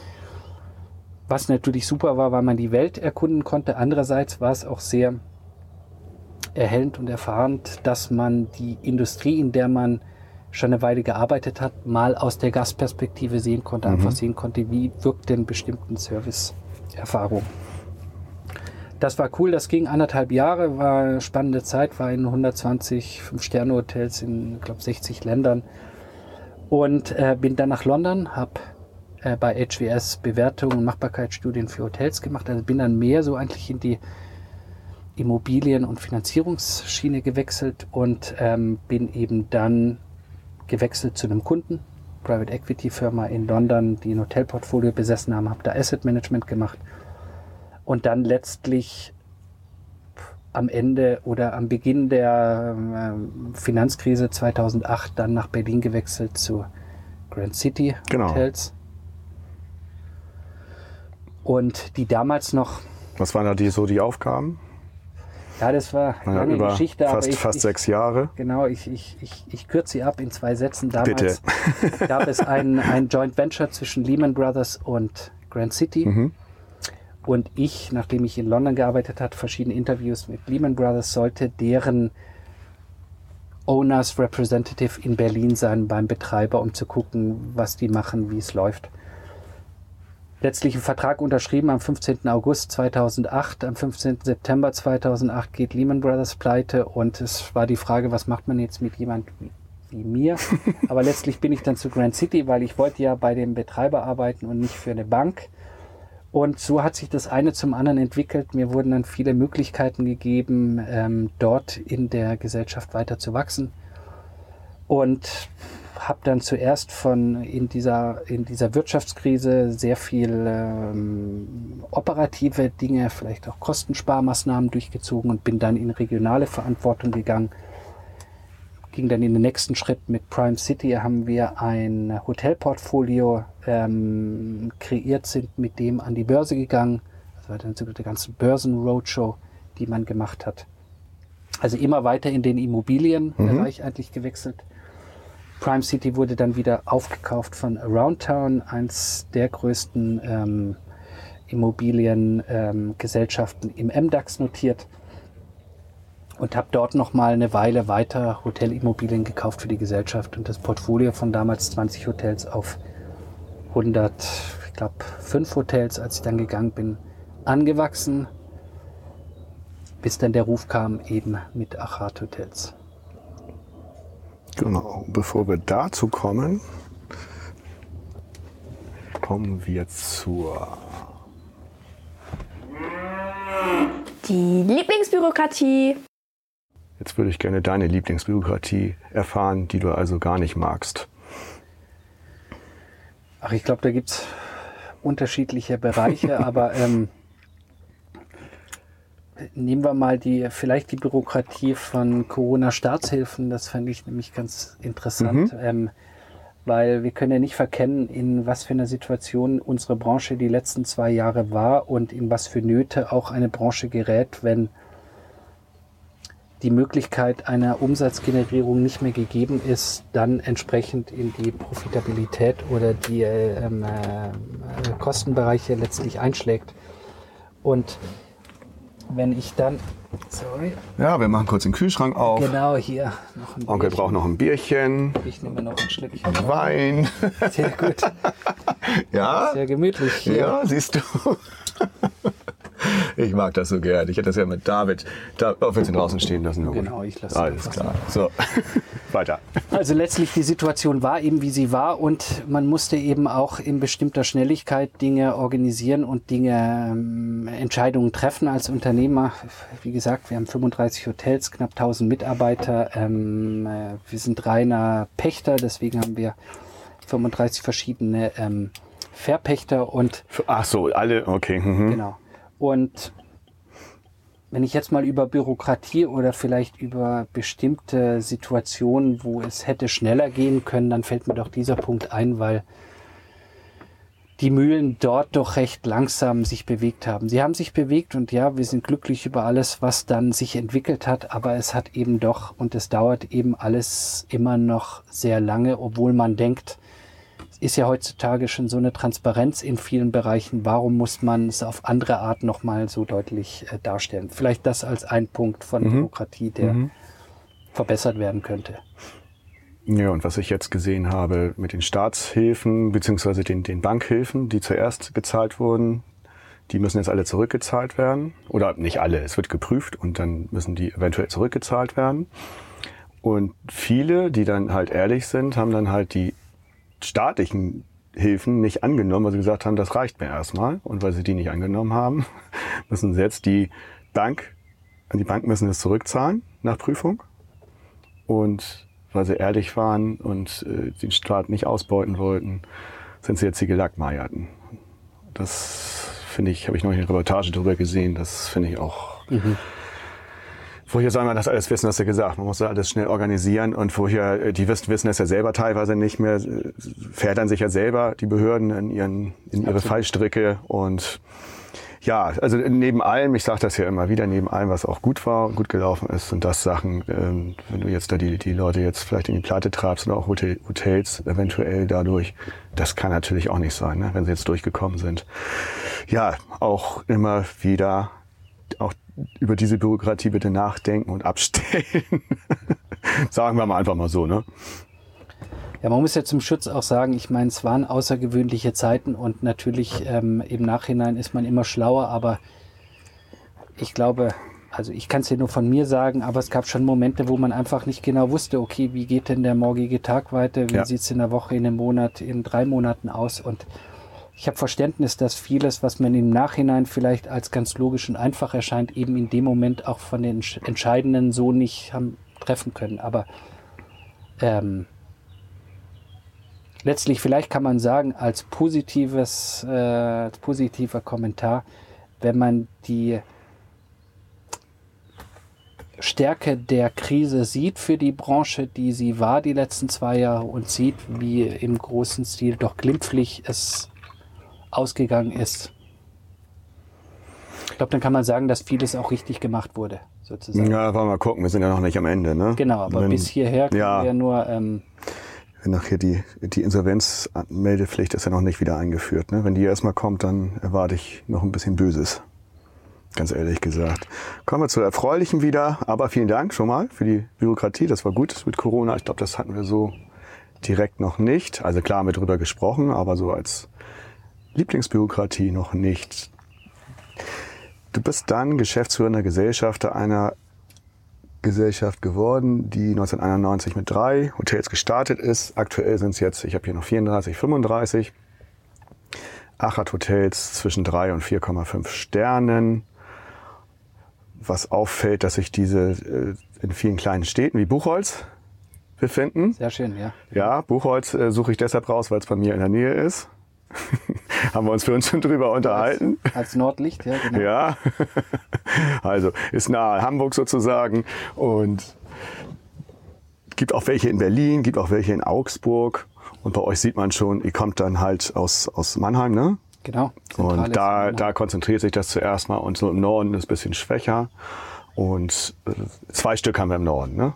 Was natürlich super war, weil man die Welt erkunden konnte. Andererseits war es auch sehr erhellend und erfahrend, dass man die Industrie, in der man schon eine Weile gearbeitet hat, mal aus der Gastperspektive sehen konnte, einfach sehen konnte, wie wirkt denn bestimmten Service-Erfahrung. Das war cool, das ging anderthalb Jahre, war eine spannende Zeit, war in 120 Fünf-Sterne-Hotels in, ich glaube, 60 Ländern und äh, bin dann nach London, habe äh, bei HWS Bewertungen und Machbarkeitsstudien für Hotels gemacht, also bin dann mehr so eigentlich in die Immobilien- und Finanzierungsschiene gewechselt und ähm, bin eben dann gewechselt zu einem Kunden, Private Equity Firma in London, die ein Hotelportfolio besessen haben, habe da Asset Management gemacht und dann letztlich am Ende oder am Beginn der ähm, Finanzkrise 2008 dann nach Berlin gewechselt zu Grand City Genau. Hotels. Und die damals noch, Was waren da die, so die Aufgaben? ja, das war eine Ja, lange über Geschichte, fast, aber ich, fast ich, sechs Jahre. Genau, ich, ich, ich, ich kürze sie ab in zwei Sätzen. Bitte. Damals gab es ein, ein Joint Venture zwischen Lehman Brothers und Grand City. Mhm. Und ich, nachdem ich in London gearbeitet habe, verschiedene Interviews mit Lehman Brothers, sollte deren Owners Representative in Berlin sein beim Betreiber, um zu gucken, was die machen, wie es läuft. Letztlich einen Vertrag unterschrieben am 15. August 2008. Am 15. September 2008 geht Lehman Brothers pleite und es war die Frage, was macht man jetzt mit jemand wie, mir? Aber letztlich bin ich dann zu Grand City, weil ich wollte ja bei dem Betreiber arbeiten und nicht für eine Bank. Und so hat sich das eine zum anderen entwickelt. Mir wurden dann viele Möglichkeiten gegeben, ähm, dort in der Gesellschaft weiter zu wachsen. Und habe dann zuerst von in dieser, in dieser Wirtschaftskrise sehr viel ähm, operative Dinge, vielleicht auch Kostensparmaßnahmen durchgezogen und bin dann in regionale Verantwortung gegangen. Ging dann in den nächsten Schritt mit Prime City, haben wir ein Hotelportfolio ähm, kreiert, sind mit dem an die Börse gegangen. Das war dann so der ganze Börsen-Roadshow, die man gemacht hat. Also immer weiter in den Immobilienbereich eigentlich gewechselt. Prime City wurde dann wieder aufgekauft von Around Town, eins der größten ähm, Immobiliengesellschaften im MDAX notiert und habe dort noch mal eine Weile weiter Hotelimmobilien gekauft für die Gesellschaft und das Portfolio von damals 20 Hotels auf 100, ich glaube, fünf Hotels, als ich dann gegangen bin, angewachsen, bis dann der Ruf kam eben mit Achat Hotels. Genau. Bevor wir dazu kommen, kommen wir zur Die Lieblingsbürokratie. Jetzt würde ich gerne deine Lieblingsbürokratie erfahren, die du also gar nicht magst. Ach, ich glaube, da gibt's unterschiedliche Bereiche, aber ähm, nehmen wir mal die, vielleicht die Bürokratie von Corona-Staatshilfen. Das fände ich nämlich ganz interessant, ähm, weil wir können ja nicht verkennen, in was für einer Situation unsere Branche die letzten zwei Jahre war und in was für Nöte auch eine Branche gerät, wenn die Möglichkeit einer Umsatzgenerierung nicht mehr gegeben ist, dann entsprechend in die Profitabilität oder die äh, ähm, äh, Kostenbereiche letztlich einschlägt. Und wenn ich dann, sorry, Ja, wir machen kurz den Kühlschrank auf. genau hier noch ein Onkel Bierchen. braucht noch ein Bierchen, Ich nehme noch ein Schlückchen. Wein. Sehr gut, Ja? sehr gemütlich hier. Ja, siehst du. Ich mag das so gern. Ich hätte das ja mit David. Da, oh, willst du ihn draußen stehen lassen? Genau, ich lasse Alles klar. So, weiter. Also letztlich die Situation war eben, wie sie war und man musste eben auch in bestimmter Schnelligkeit Dinge organisieren und Dinge, ähm, Entscheidungen treffen als Unternehmer. Wie gesagt, wir haben 35 Hotels, knapp 1000 Mitarbeiter. Ähm, äh, wir sind reiner Pächter, deswegen haben wir 35 verschiedene ähm, Verpächter und Ach so, alle, okay. Mhm. Genau. Und wenn ich jetzt mal über Bürokratie oder vielleicht über bestimmte Situationen, wo es hätte schneller gehen können, dann fällt mir doch dieser Punkt ein, weil die Mühlen dort doch recht langsam sich bewegt haben. Sie haben sich bewegt und ja, wir sind glücklich über alles, was dann sich entwickelt hat, aber es hat eben doch und es dauert eben alles immer noch sehr lange, obwohl man denkt, ist ja heutzutage schon so eine Transparenz in vielen Bereichen. Warum muss man es auf andere Art nochmal so deutlich äh, darstellen? Vielleicht das als ein Punkt von Mhm. Bürokratie, der Mhm. verbessert werden könnte. Ja, und was ich jetzt gesehen habe mit den Staatshilfen beziehungsweise den, den Bankhilfen, die zuerst gezahlt wurden, die müssen jetzt alle zurückgezahlt werden. Oder nicht alle, es wird geprüft und dann müssen die eventuell zurückgezahlt werden. Und viele, die dann halt ehrlich sind, haben dann halt die staatlichen Hilfen nicht angenommen, weil sie gesagt haben, das reicht mir erstmal. Und weil sie die nicht angenommen haben, müssen sie jetzt die Bank, an die Bank müssen es zurückzahlen nach Prüfung. Und weil sie ehrlich waren und äh, den Staat nicht ausbeuten wollten, sind sie jetzt die Gelackmeierten. Das finde ich, habe ich noch eine Reportage darüber gesehen, das finde ich auch. Vorher soll man das alles wissen, hast du gesagt. Man muss das alles schnell organisieren und vorher, äh, die wissen, wissen es ja selber teilweise nicht mehr, äh, fädern sich ja selber die Behörden in, ihren, in ihre Absolut. Fallstricke und ja, also neben allem, ich sage das ja immer wieder, neben allem, was auch gut war gut gelaufen ist, sind das Sachen, ähm, wenn du jetzt da die, die Leute jetzt vielleicht in die Pleite treibst oder auch Hotel, Hotels eventuell dadurch, das kann natürlich auch nicht sein, ne, wenn sie jetzt durchgekommen sind. Ja, auch immer wieder auch über diese Bürokratie bitte nachdenken und abstellen. Sagen wir mal einfach mal so, ne? Ja, man muss ja zum Schutz auch sagen, ich meine, es waren außergewöhnliche Zeiten und natürlich ähm, im Nachhinein ist man immer schlauer, aber ich glaube, also ich kann es dir nur von mir sagen, aber es gab schon Momente, wo man einfach nicht genau wusste, okay, wie geht denn der morgige Tag weiter, wie Ja. sieht's in der Woche, in einem Monat, in drei Monaten aus und ich habe Verständnis, dass vieles, was man im Nachhinein vielleicht als ganz logisch und einfach erscheint, eben in dem Moment auch von den Entsch- Entscheidenden so nicht haben treffen können. Aber ähm, letztlich vielleicht kann man sagen, als positives, äh, als positiver Kommentar, wenn man die Stärke der Krise sieht für die Branche, die sie war die letzten zwei Jahre und sieht, wie im großen Stil doch glimpflich es ausgegangen ist. Ich glaube, dann kann man sagen, dass vieles auch richtig gemacht wurde, sozusagen. Ja, wollen wir mal gucken, wir sind ja noch nicht am Ende, ne? Genau, aber Wenn- bis hierher können ja. wir nur ähm, Wenn nachher die, die Insolvenzmeldepflicht ist ja noch nicht wieder eingeführt. Ne? Wenn die erstmal kommt, dann erwarte ich noch ein bisschen Böses. Ganz ehrlich gesagt. Kommen wir zu Erfreulichem wieder. Aber vielen Dank schon mal für die Bürokratie. Das war gut mit Corona. Ich glaube, das hatten wir so direkt noch nicht. Also klar haben wir drüber gesprochen, aber so als Lieblingsbürokratie noch nicht. Du bist dann geschäftsführender Gesellschafter einer Gesellschaft geworden, die 1991 mit drei Hotels gestartet ist. Aktuell sind es jetzt, ich habe hier noch 34, 35. Achat Hotels zwischen 3 und 4,5 Sternen. Was auffällt, dass sich diese äh, in vielen kleinen Städten wie Buchholz befinden. sehr schön, ja. Ja, Buchholz äh, suche ich deshalb raus, weil es bei mir in der Nähe ist. Haben wir uns für uns schon drüber unterhalten. Als Nordlicht, ja, genau. Ja, also ist nahe Hamburg sozusagen und gibt auch welche in Berlin, gibt auch welche in Augsburg. Und bei euch sieht man schon, ihr kommt dann halt aus, aus Mannheim, ne? Genau. Und da, da konzentriert sich das zuerst mal und so im Norden ist es ein bisschen schwächer. Und äh, zwei Stück haben wir im Norden, ne?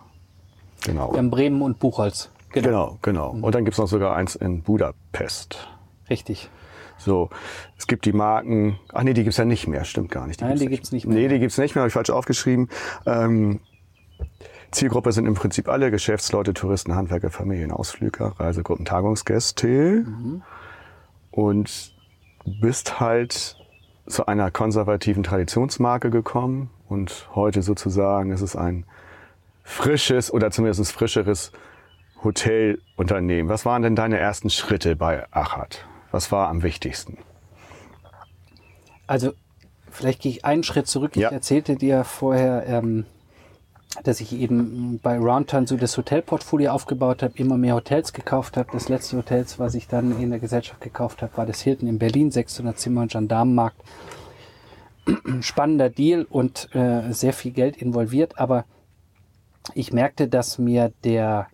Genau. Wir haben Bremen und Buchholz. Genau. Genau, genau. Und dann gibt's noch sogar eins in Budapest. Richtig. So, es gibt die Marken, ach nee, die gibt's ja nicht mehr, stimmt gar nicht. Nein, die gibt's nicht mehr. Nee, die gibt's nicht mehr, habe ich falsch aufgeschrieben. Ähm, Zielgruppe sind im Prinzip alle Geschäftsleute, Touristen, Handwerker, Familien, Ausflüger, Reisegruppen, Tagungsgäste. Mhm. Und bist halt zu einer konservativen Traditionsmarke gekommen und heute sozusagen ist es ein frisches oder zumindest frischeres Hotelunternehmen. Was waren denn deine ersten Schritte bei Achat? Was war am wichtigsten? Also, vielleicht gehe ich einen Schritt zurück. Ja. Ich erzählte dir vorher, ähm, dass ich eben bei Roundturn so das Hotelportfolio aufgebaut habe, immer mehr Hotels gekauft habe. Das letzte Hotel, was ich dann in der Gesellschaft gekauft habe, war das Hilton in Berlin, 600 Zimmer und Gendarmenmarkt. spannender Deal und äh, sehr viel Geld involviert, aber ich merkte, dass mir der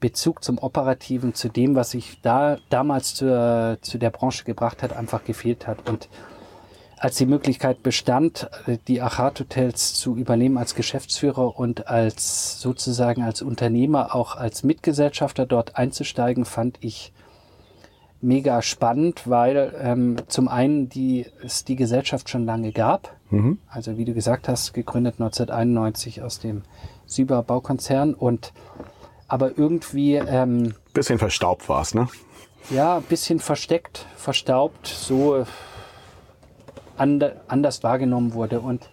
Bezug zum Operativen, zu dem, was ich da damals zur, zu der Branche gebracht hat, einfach gefehlt hat. Und als die Möglichkeit bestand, die Achat Hotels zu übernehmen als Geschäftsführer und als sozusagen als Unternehmer, auch als Mitgesellschafter dort einzusteigen, fand ich mega spannend, weil ähm, zum einen die, es die Gesellschaft schon lange gab. Mhm. Also wie du gesagt hast, gegründet 1991 aus dem Süber Baukonzern und aber irgendwie ähm, Bisschen verstaubt war es, ne? ja, ein bisschen versteckt, verstaubt, so äh, ande, anders wahrgenommen wurde. Und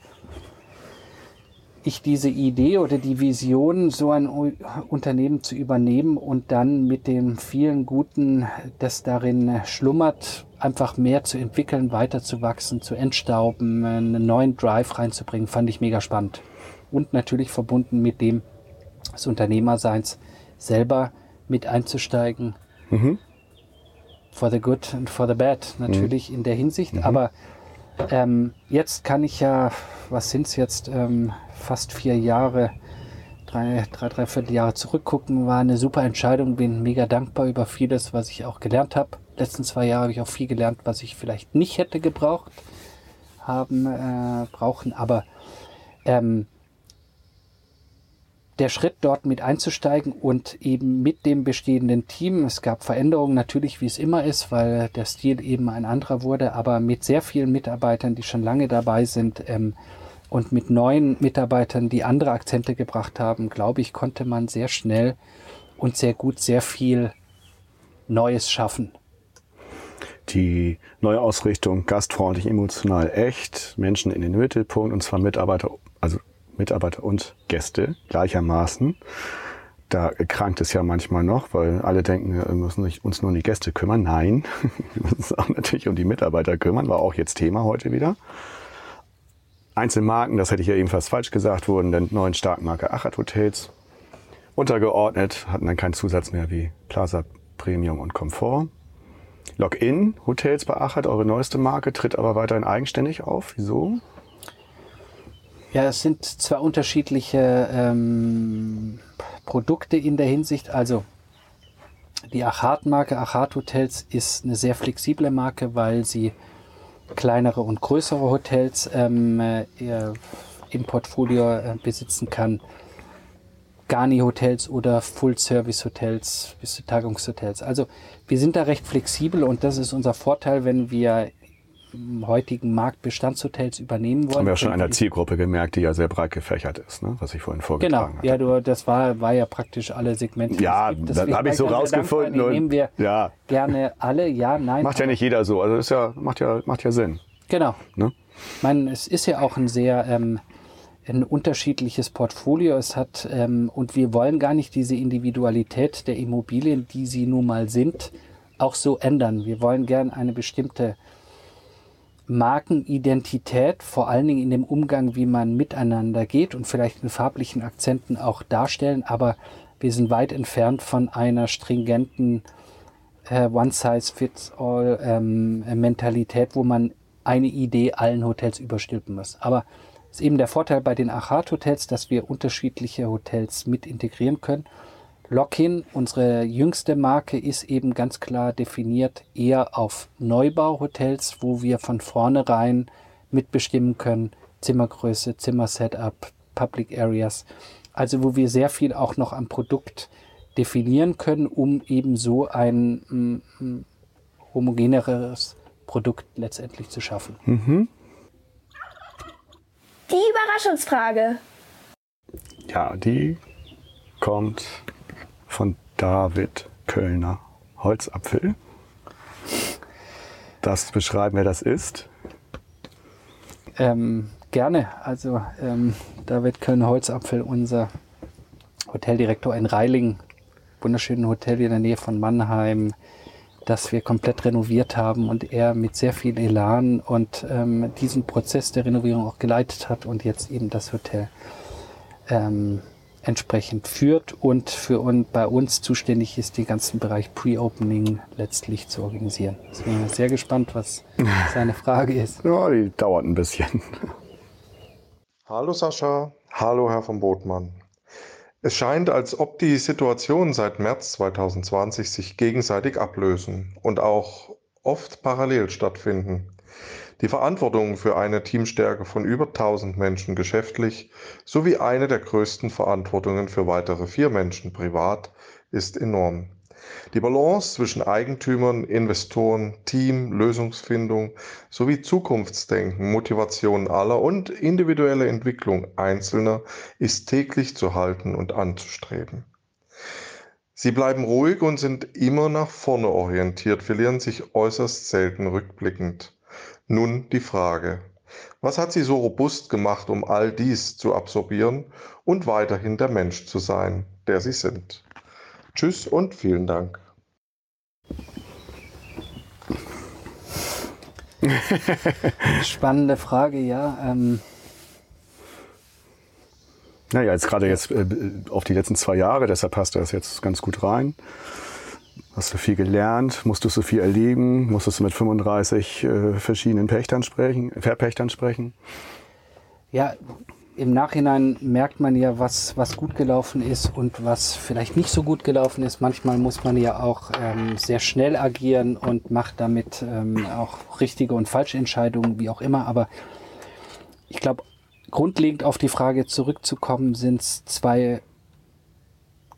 ich diese Idee oder die Vision, so ein Unternehmen zu übernehmen und dann mit dem vielen Guten, das darin schlummert, einfach mehr zu entwickeln, weiterzuwachsen, zu entstauben, einen neuen Drive reinzubringen, fand ich mega spannend. Und natürlich verbunden mit dem des Unternehmerseins selber mit einzusteigen. For the good and for the bad, natürlich in der Hinsicht. Aber ähm, jetzt kann ich ja, was sind es jetzt, ähm, fast vier Jahre, drei, drei, dreiviertel Jahre zurückgucken, war eine super Entscheidung. Bin mega dankbar über vieles, was ich auch gelernt habe. Letzten zwei Jahre habe ich auch viel gelernt, was ich vielleicht nicht hätte gebraucht haben, äh, brauchen. Aber ähm, der Schritt dort mit einzusteigen und eben mit dem bestehenden Team, es gab Veränderungen natürlich, wie es immer ist, weil der Stil eben ein anderer wurde, aber mit sehr vielen Mitarbeitern, die schon lange dabei sind ähm, und mit neuen Mitarbeitern, die andere Akzente gebracht haben, glaube ich, konnte man sehr schnell und sehr gut sehr viel Neues schaffen. Die neue Ausrichtung gastfreundlich, emotional, echt, Menschen in den Mittelpunkt und zwar Mitarbeiter, also Mitarbeiter und Gäste gleichermaßen. Da krankt es ja manchmal noch, weil alle denken, wir müssen uns nur um die Gäste kümmern. Nein, wir müssen uns auch natürlich um die Mitarbeiter kümmern, war auch jetzt Thema heute wieder. Einzelmarken, das hätte ich ja ebenfalls falsch gesagt, wurden der neuen Starkmarke Achat Hotels untergeordnet, hatten dann keinen Zusatz mehr wie Plaza Premium und Komfort. Login Hotels bei Achat, eure neueste Marke, tritt aber weiterhin eigenständig auf. Wieso? Ja, es sind zwar unterschiedliche ähm, Produkte in der Hinsicht. Also die Achat-Marke, Achat Hotels, ist eine sehr flexible Marke, weil sie kleinere und größere Hotels ähm, äh, im Portfolio äh, besitzen kann. Garni-Hotels oder Full-Service-Hotels bis zu Tagungshotels. Also wir sind da recht flexibel und das ist unser Vorteil, wenn wir heutigen Markt Bestandshotels übernehmen wollen. Haben wir ja schon einer Zielgruppe gemerkt, die ja sehr breit gefächert ist, ne? was ich vorhin Genau, vorgetragen ja, hatte. du, das war, war ja praktisch alle Segmente. Ja, das habe ich so rausgefunden und- nehmen wir ja. gerne alle. Ja, nein. Macht ja nicht jeder so, also das ist ja, macht ja, macht ja Sinn. Genau. Ne? Ich meine, es ist ja auch ein sehr ähm, ein unterschiedliches Portfolio. Es hat ähm, und wir wollen gar nicht diese Individualität der Immobilien, die sie nun mal sind, auch so ändern. Wir wollen gern eine bestimmte Markenidentität, vor allen Dingen in dem Umgang, wie man miteinander geht und vielleicht in farblichen Akzenten auch darstellen, aber wir sind weit entfernt von einer stringenten äh, One-Size-Fits-All-Mentalität, wo man eine Idee allen Hotels überstülpen muss. Aber ist eben der Vorteil bei den Achat-Hotels, dass wir unterschiedliche Hotels mit integrieren können. Lockin, unsere jüngste Marke, ist eben ganz klar definiert eher auf Neubauhotels, wo wir von vornherein mitbestimmen können, Zimmergröße, Zimmersetup, Public Areas. Also wo wir sehr viel auch noch am Produkt definieren können, um eben so ein mm, mm, homogeneres Produkt letztendlich zu schaffen. Die Überraschungsfrage. Ja, die kommt von David Kölner. Holzapfel. Das beschreiben, wer das ist. Ähm, gerne. Also ähm, David Köln-Holzapfel, unser Hoteldirektor in Reilingen, wunderschönen Hotel in der Nähe von Mannheim, das wir komplett renoviert haben und er mit sehr viel Elan und ähm, diesen Prozess der Renovierung auch geleitet hat und jetzt eben das Hotel ähm, entsprechend führt und für uns, bei uns zuständig ist, den ganzen Bereich Pre-Opening letztlich zu organisieren. Ich bin sehr gespannt, was seine Frage ist. Ja, die dauert ein bisschen. Hallo Sascha, hallo Herr von Botmann. Es scheint, als ob die Situationen seit März 2020 sich gegenseitig ablösen und auch oft parallel stattfinden. Die Verantwortung für eine Teamstärke von über 1000 Menschen geschäftlich sowie eine der größten Verantwortungen für weitere vier Menschen privat ist enorm. Die Balance zwischen Eigentümern, Investoren, Team, Lösungsfindung sowie Zukunftsdenken, Motivation aller und individuelle Entwicklung Einzelner ist täglich zu halten und anzustreben. Sie bleiben ruhig und sind immer nach vorne orientiert, verlieren sich äußerst selten rückblickend. Nun die Frage, was hat Sie so robust gemacht, um all dies zu absorbieren und weiterhin der Mensch zu sein, der Sie sind? Tschüss und vielen Dank. Spannende Frage, ja. Ähm naja, jetzt gerade jetzt äh, auf die letzten zwei Jahre, deshalb passt das jetzt ganz gut rein. Hast du viel gelernt, musstest du viel erleben, musstest du mit 35 äh, verschiedenen Pächtern sprechen, Verpächtern sprechen? Ja, im Nachhinein merkt man ja, was, was gut gelaufen ist und was vielleicht nicht so gut gelaufen ist. Manchmal muss man ja auch ähm, sehr schnell agieren und macht damit ähm, auch richtige und falsche Entscheidungen, wie auch immer. Aber ich glaube, grundlegend auf die Frage zurückzukommen, sind es zwei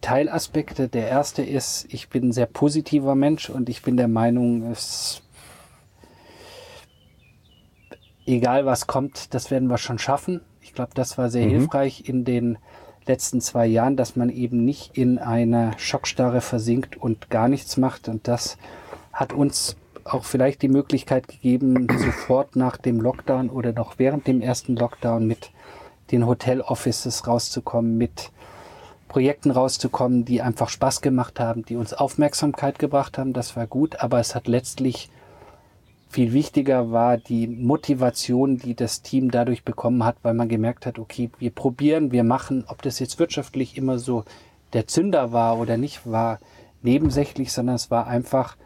Teilaspekte. Der erste ist, ich bin ein sehr positiver Mensch und ich bin der Meinung, es egal was kommt, das werden wir schon schaffen. Ich glaube, das war sehr mhm. hilfreich in den letzten zwei Jahren, dass man eben nicht in eine Schockstarre versinkt und gar nichts macht. Und das hat uns auch vielleicht die Möglichkeit gegeben, sofort nach dem Lockdown oder noch während dem ersten Lockdown mit den Hotel Offices rauszukommen, mit Projekten rauszukommen, die einfach Spaß gemacht haben, die uns Aufmerksamkeit gebracht haben. Das war gut, aber es hat letztlich viel wichtiger war die Motivation, die das Team dadurch bekommen hat, weil man gemerkt hat, okay, wir probieren, wir machen, ob das jetzt wirtschaftlich immer so der Zünder war oder nicht, war nebensächlich, sondern es war einfach,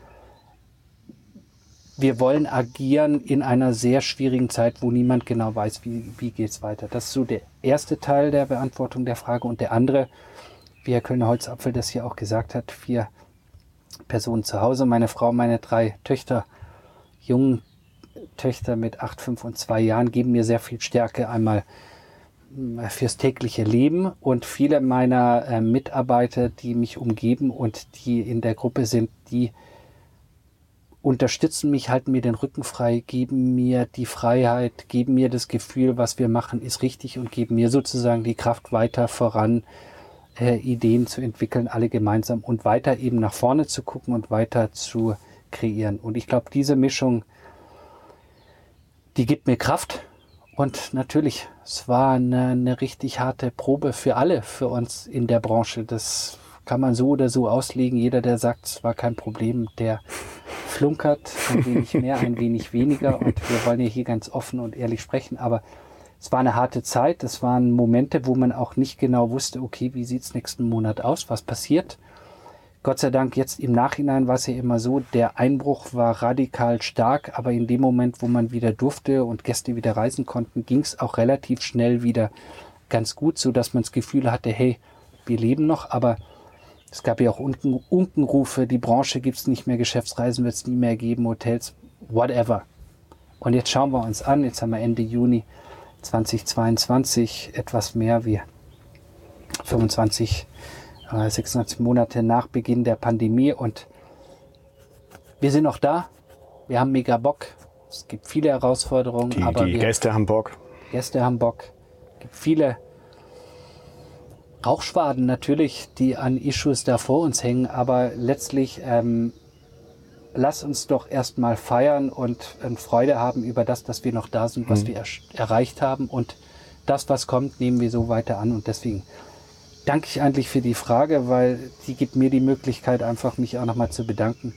wir wollen agieren in einer sehr schwierigen Zeit, wo niemand genau weiß, wie, wie geht es weiter. Das ist so der erste Teil der Beantwortung der Frage. Und der andere, wie Herr Kölner-Holzapfel das hier auch gesagt hat, vier Personen zu Hause, meine Frau, meine drei Töchter jungen Töchter mit acht, fünf und zwei Jahren geben mir sehr viel Stärke einmal äh, fürs tägliche Leben. Und viele meiner äh, Mitarbeiter, die mich umgeben und die in der Gruppe sind, die unterstützen mich, halten mir den Rücken frei, geben mir die Freiheit, geben mir das Gefühl, was wir machen, ist richtig und geben mir sozusagen die Kraft weiter voran, äh, Ideen zu entwickeln, alle gemeinsam und weiter eben nach vorne zu gucken und weiter zu kreieren. Und ich glaube, diese Mischung, die gibt mir Kraft. Und natürlich, es war eine, eine richtig harte Probe für alle, für uns in der Branche. Das kann man so oder so auslegen. Jeder, der sagt, es war kein Problem, der flunkert ein wenig mehr, ein wenig weniger. Und wir wollen ja hier ganz offen und ehrlich sprechen. Aber es war eine harte Zeit. Es waren Momente, wo man auch nicht genau wusste, okay, wie sieht es nächsten Monat aus? Was passiert? Gott sei Dank, jetzt im Nachhinein war es ja immer so, der Einbruch war radikal stark, aber in dem Moment, wo man wieder durfte und Gäste wieder reisen konnten, ging es auch relativ schnell wieder ganz gut, so dass man das Gefühl hatte, hey, wir leben noch, aber es gab ja auch Unken, Unkenrufe, die Branche gibt es nicht mehr, Geschäftsreisen wird es nie mehr geben, Hotels, whatever. Und jetzt schauen wir uns an, jetzt haben wir Ende Juni 2022 etwas mehr wie 25 26 Monate nach Beginn der Pandemie und wir sind noch da. Wir haben mega Bock. Es gibt viele Herausforderungen. Die, aber die Gäste haben Bock. Gäste haben Bock. Es gibt viele Rauchschwaden natürlich, die an Issues da vor uns hängen, aber letztlich ähm, lass uns doch erstmal feiern und äh, Freude haben über das, dass wir noch da sind, was mhm. wir er erreicht haben und das, was kommt, nehmen wir so weiter an und deswegen danke ich eigentlich für die Frage, weil die gibt mir die Möglichkeit, einfach mich auch nochmal zu bedanken.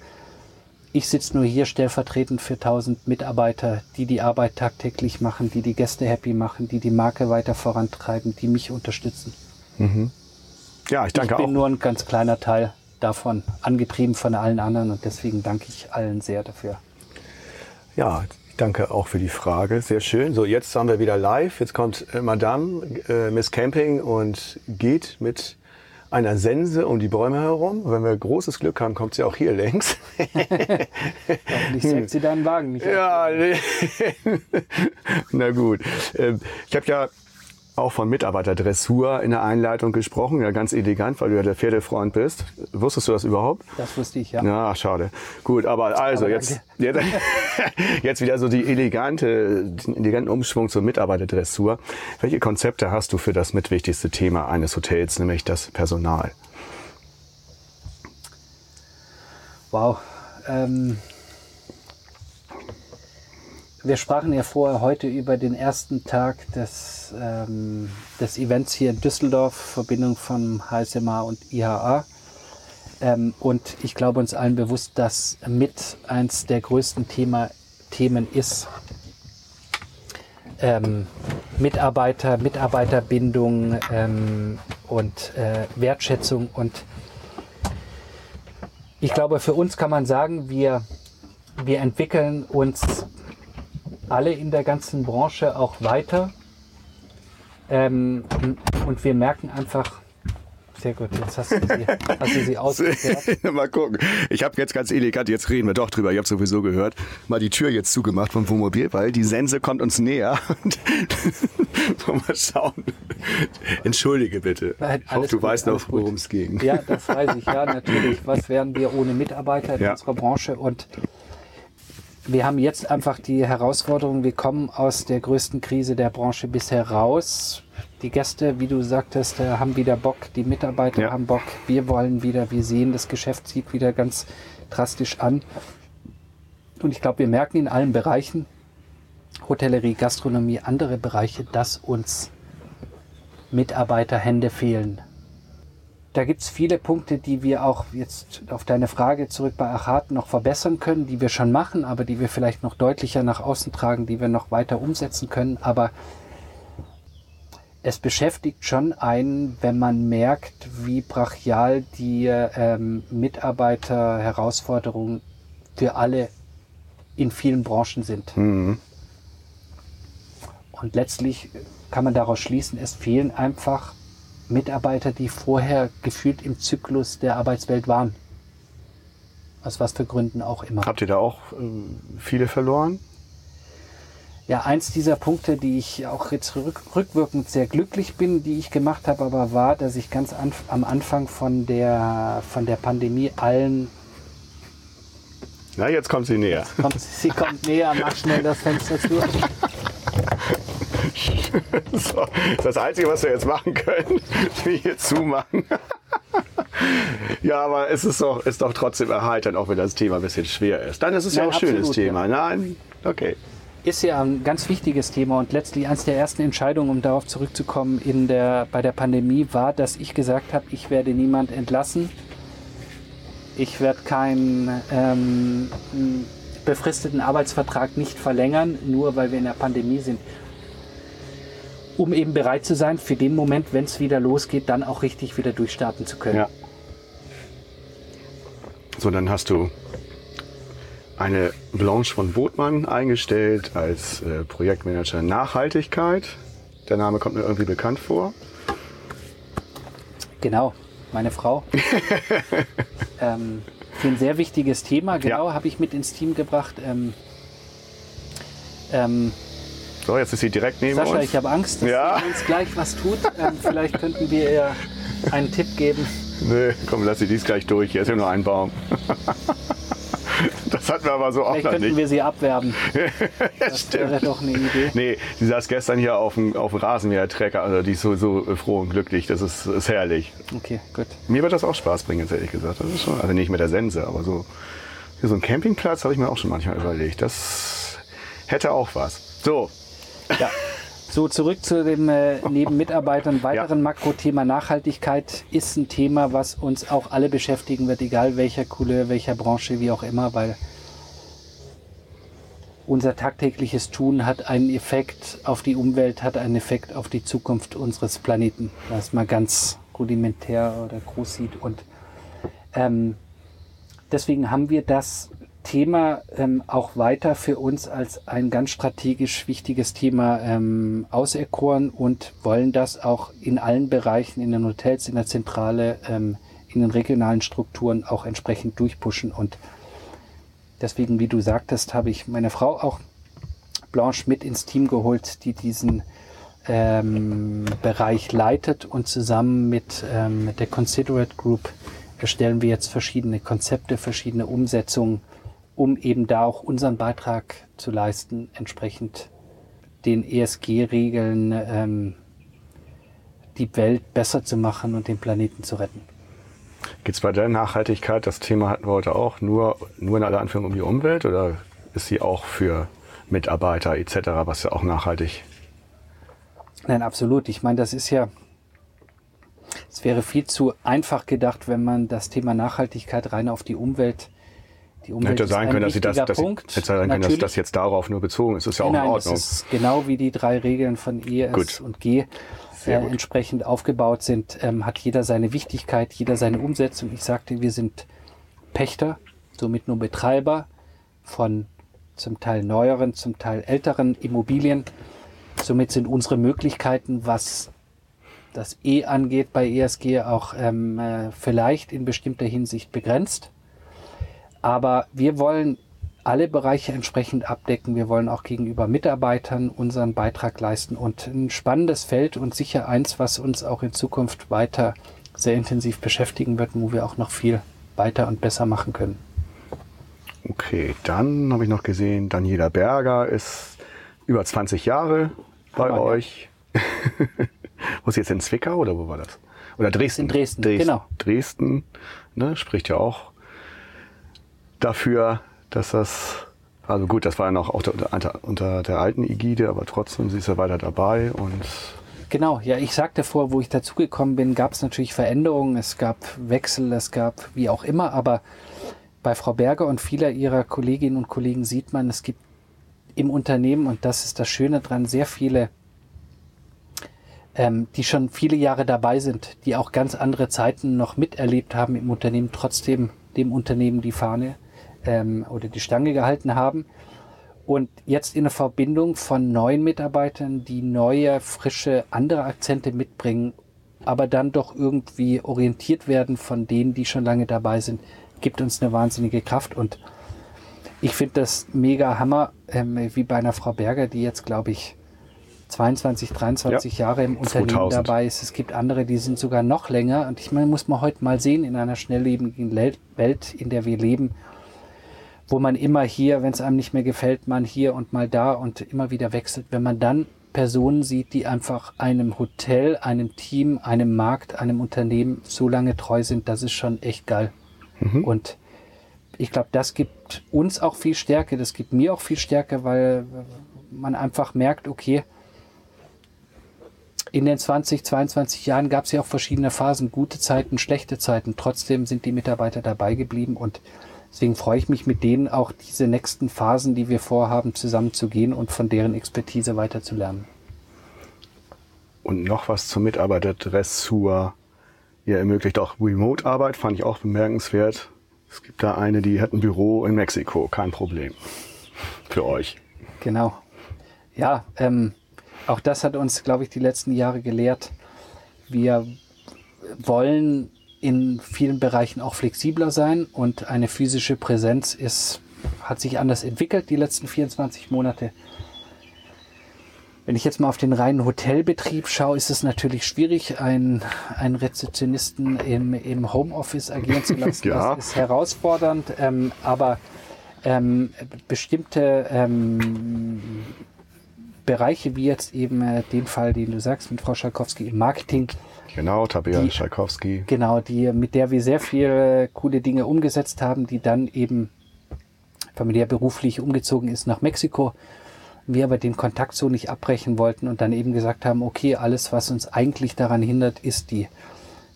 Ich sitze nur hier stellvertretend für 1000 Mitarbeiter, die die Arbeit tagtäglich machen, die die Gäste happy machen, die die Marke weiter vorantreiben, die mich unterstützen. Mhm. Ja, ich danke ich bin auch. nur ein ganz kleiner Teil davon, angetrieben von allen anderen und deswegen danke ich allen sehr dafür. Ja, danke auch für die Frage. Sehr schön. So, jetzt haben wir wieder live. Jetzt kommt äh, Madame äh, Miss Camping und geht mit einer Sense um die Bäume herum. Wenn wir großes Glück haben, kommt sie auch hier längs. Hoffentlich setzt sie deinen Wagen nicht. Ja, nee. Na gut. Ähm, Ich habe ja auch von Mitarbeiterdressur in der Einleitung gesprochen. Ja, ganz elegant, weil du ja der Pferdefreund bist. Wusstest du das überhaupt? Das wusste ich, ja. Ja, schade. Gut, aber also Aber jetzt, jetzt, jetzt wieder so die elegante, den eleganten Umschwung zur Mitarbeiterdressur. Welche Konzepte hast du für das mitwichtigste Thema eines Hotels, nämlich das Personal? Wow. Ähm, wir sprachen ja vorher heute über den ersten Tag des, ähm, des Events hier in Düsseldorf, Verbindung von HSMA und IHA. Ähm, und ich glaube uns allen bewusst, dass mit eins der größten Thema, Themen ist ähm, Mitarbeiter, Mitarbeiterbindung ähm, und äh, Wertschätzung und ich glaube, für uns kann man sagen, wir, wir entwickeln uns alle in der ganzen Branche auch weiter. Ähm, und wir merken einfach, sehr gut, jetzt hast du sie, hast du sie ausgekehrt. Mal gucken. Ich habe jetzt ganz elegant, jetzt reden wir doch drüber, ich habe sowieso gehört, mal die Tür jetzt zugemacht vom Wohnmobil, weil die Sense kommt uns näher. Mal schauen. Entschuldige bitte. Nein, ich hoffe, du gut, weißt noch, worum es ging. Ja, das weiß ich, ja, natürlich. Was wären wir ohne Mitarbeiter in Ja. unserer Branche? Und wir haben jetzt einfach die Herausforderung, wir kommen aus der größten Krise der Branche bisher raus. Die Gäste, wie du sagtest, äh, haben wieder Bock, die Mitarbeiter Ja. haben Bock, wir wollen wieder, wir sehen, das Geschäft zieht wieder ganz drastisch an. Und ich glaube, wir merken in allen Bereichen, Hotellerie, Gastronomie, andere Bereiche, dass uns Mitarbeiterhände fehlen. Da gibt es viele Punkte, die wir auch jetzt auf deine Frage zurück bei Achat noch verbessern können, die wir schon machen, aber die wir vielleicht noch deutlicher nach außen tragen, die wir noch weiter umsetzen können. Aber es beschäftigt schon einen, wenn man merkt, wie brachial die ähm, Mitarbeiterherausforderungen für alle in vielen Branchen sind. Mhm. Und letztlich kann man daraus schließen, es fehlen einfach Mitarbeiter, die vorher gefühlt im Zyklus der Arbeitswelt waren. Aus was für Gründen auch immer. Habt ihr da auch äh, viele verloren? Ja, eins dieser Punkte, die ich auch jetzt rück, rückwirkend sehr glücklich bin, die ich gemacht habe, aber war, dass ich ganz an, am Anfang von der, von der Pandemie allen, Na, jetzt kommt sie näher. kommt, sie kommt näher, mach schnell das Fenster zu. So, das ist das Einzige, was wir jetzt machen können, wir hier zumachen. Ja, aber es ist doch, ist doch trotzdem erheiternd, auch wenn das Thema ein bisschen schwer ist. Dann ist es ja Nein, auch ein schönes Thema. Nein, okay. ist ja ein ganz wichtiges Thema und letztlich eines der ersten Entscheidungen, um darauf zurückzukommen, in der, bei der Pandemie war, dass ich gesagt habe, ich werde niemand entlassen. Ich werde keinen ähm, befristeten Arbeitsvertrag nicht verlängern, nur weil wir in der Pandemie sind. Um eben bereit zu sein, für den Moment, wenn es wieder losgeht, dann auch richtig wieder durchstarten zu können. Ja. So, dann hast du eine Blanche von Botmann eingestellt als äh, Projektmanager Nachhaltigkeit. Der Name kommt mir irgendwie bekannt vor. Genau, meine Frau. ähm, für ein sehr wichtiges Thema, genau, Ja. habe ich mit ins Team gebracht. Ähm, ähm, So, jetzt ist sie direkt neben Sascha, uns. ich habe Angst, dass Ja. sie uns gleich was tut. Ähm, vielleicht könnten wir ihr einen Tipp geben. Nee, komm, lass sie dies gleich durch. Hier ist ja nur ein Baum. Das hatten wir aber so auch Vielleicht noch könnten nicht. wir sie abwerben. Das wäre doch eine Idee. Nee, die saß gestern hier auf dem, auf dem Rasenmähertrecker. Also die ist so, so froh und glücklich. Das ist, ist herrlich. Okay, gut. Mir wird das auch Spaß bringen, jetzt ehrlich gesagt. Das ist schon, also nicht mit der Sense, aber so, so ein Campingplatz habe ich mir auch schon manchmal überlegt. Das hätte auch was. So, Ja. So, zurück zu dem äh, neben Mitarbeitern weiteren Makrothema Nachhaltigkeit ist ein Thema, was uns auch alle beschäftigen wird, egal welcher Couleur, welcher Branche, wie auch immer, weil unser tagtägliches Tun hat einen Effekt auf die Umwelt, hat einen Effekt auf die Zukunft unseres Planeten. Das ist mal ganz rudimentär oder groß sieht. Und ähm, deswegen haben wir das Thema ähm, auch weiter für uns als ein ganz strategisch wichtiges Thema ähm, auserkoren und wollen das auch in allen Bereichen, in den Hotels, in der Zentrale, ähm, in den regionalen Strukturen auch entsprechend durchpushen. Und deswegen, wie du sagtest, habe ich meine Frau auch Blanche mit ins Team geholt, die diesen ähm, Bereich leitet und zusammen ähm, mit der Considerate Group erstellen wir jetzt verschiedene Konzepte, verschiedene Umsetzungen um eben da auch unseren Beitrag zu leisten, entsprechend den ESG-Regeln ähm, die Welt besser zu machen und den Planeten zu retten. Geht es bei der Nachhaltigkeit, das Thema hatten wir heute auch, nur, nur in aller Anführung um die Umwelt oder ist sie auch für Mitarbeiter etc., was ja auch nachhaltig? Nein, absolut. Ich meine, das ist ja, es wäre viel zu einfach gedacht, wenn man das Thema Nachhaltigkeit rein auf die Umwelt die Umwelt hätte sein können, dass sie das, dass Punkt. hätte sein können, dass das jetzt darauf nur bezogen ist. Das ist ja auch Nein, in Ordnung. Das ist genau wie die drei Regeln von E, S und G äh, entsprechend aufgebaut sind, ähm, hat jeder seine Wichtigkeit, jeder seine Umsetzung. Ich sagte, wir sind Pächter, somit nur Betreiber von zum Teil neueren, zum Teil älteren Immobilien. Somit sind unsere Möglichkeiten, was das E angeht bei ESG, auch ähm, äh, vielleicht in bestimmter Hinsicht begrenzt. Aber wir wollen alle Bereiche entsprechend abdecken. Wir wollen auch gegenüber Mitarbeitern unseren Beitrag leisten und ein spannendes Feld und sicher eins, was uns auch in Zukunft weiter sehr intensiv beschäftigen wird, wo wir auch noch viel weiter und besser machen können. Okay, dann habe ich noch gesehen, Daniela Berger ist über 20 Jahre bei Aber euch. Ja. wo ist jetzt in Zwickau oder wo war das? Oder Dresden? In Dresden, Dresden genau. Dresden, ne, spricht ja auch dafür, dass das, also gut, das war ja noch auch unter, unter der alten Ägide, aber trotzdem, sie ist ja weiter dabei und Genau, ja, ich sagte vor, wo ich dazugekommen bin, gab es natürlich Veränderungen, es gab Wechsel, es gab wie auch immer, aber bei Frau Berger und vieler ihrer Kolleginnen und Kollegen sieht man, es gibt im Unternehmen, und das ist das Schöne dran, sehr viele, ähm, die schon viele Jahre dabei sind, die auch ganz andere Zeiten noch miterlebt haben im Unternehmen, trotzdem dem Unternehmen die Fahne ähm, oder die Stange gehalten haben. Und jetzt in der Verbindung von neuen Mitarbeitern, die neue, frische, andere Akzente mitbringen, aber dann doch irgendwie orientiert werden von denen, die schon lange dabei sind, gibt uns eine wahnsinnige Kraft. Und ich finde das mega Hammer, ähm, wie bei einer Frau Berger, die jetzt, glaube ich, 22, 23 ja, Jahre im Unternehmen 2000. dabei ist. Es gibt andere, die sind sogar noch länger. Und ich meine, muss man heute mal sehen, in einer schnelllebigen Welt, in der wir leben, wo man immer hier, wenn es einem nicht mehr gefällt, man hier und mal da und immer wieder wechselt. Wenn man dann Personen sieht, die einfach einem Hotel, einem Team, einem Markt, einem Unternehmen so lange treu sind, das ist schon echt geil. Mhm. Und ich glaube, das gibt uns auch viel Stärke, das gibt mir auch viel Stärke, weil man einfach merkt, okay, in den 20, 22 Jahren gab es ja auch verschiedene Phasen, gute Zeiten, schlechte Zeiten. Trotzdem sind die Mitarbeiter dabei geblieben und Deswegen freue ich mich mit denen auch diese nächsten Phasen, die wir vorhaben, zusammenzugehen und von deren Expertise weiterzulernen. Und noch was zur Mitarbeiterdressur. Ihr ermöglicht auch Remote-Arbeit, fand ich auch bemerkenswert. Es gibt da eine, die hat ein Büro in Mexiko, kein Problem. Für euch. Genau. Ja, ähm, auch das hat uns, glaube ich, die letzten Jahre gelehrt. Wir wollen in vielen Bereichen auch flexibler sein und eine physische Präsenz ist, hat sich anders entwickelt die letzten 24 Monate. Wenn ich jetzt mal auf den reinen Hotelbetrieb schaue, ist es natürlich schwierig, einen, einen Rezeptionisten im, im Homeoffice agieren zu lassen. ja. Das ist herausfordernd, ähm, aber ähm, bestimmte ähm, Bereiche, wie jetzt eben äh, den Fall, den du sagst mit Frau Schalkowski im Marketing, Genau, Tabea Schalkowski. Genau, die, mit der wir sehr viele coole Dinge umgesetzt haben, die dann eben familiär beruflich umgezogen ist nach Mexiko. Wir aber den Kontakt so nicht abbrechen wollten und dann eben gesagt haben, okay, alles, was uns eigentlich daran hindert, ist die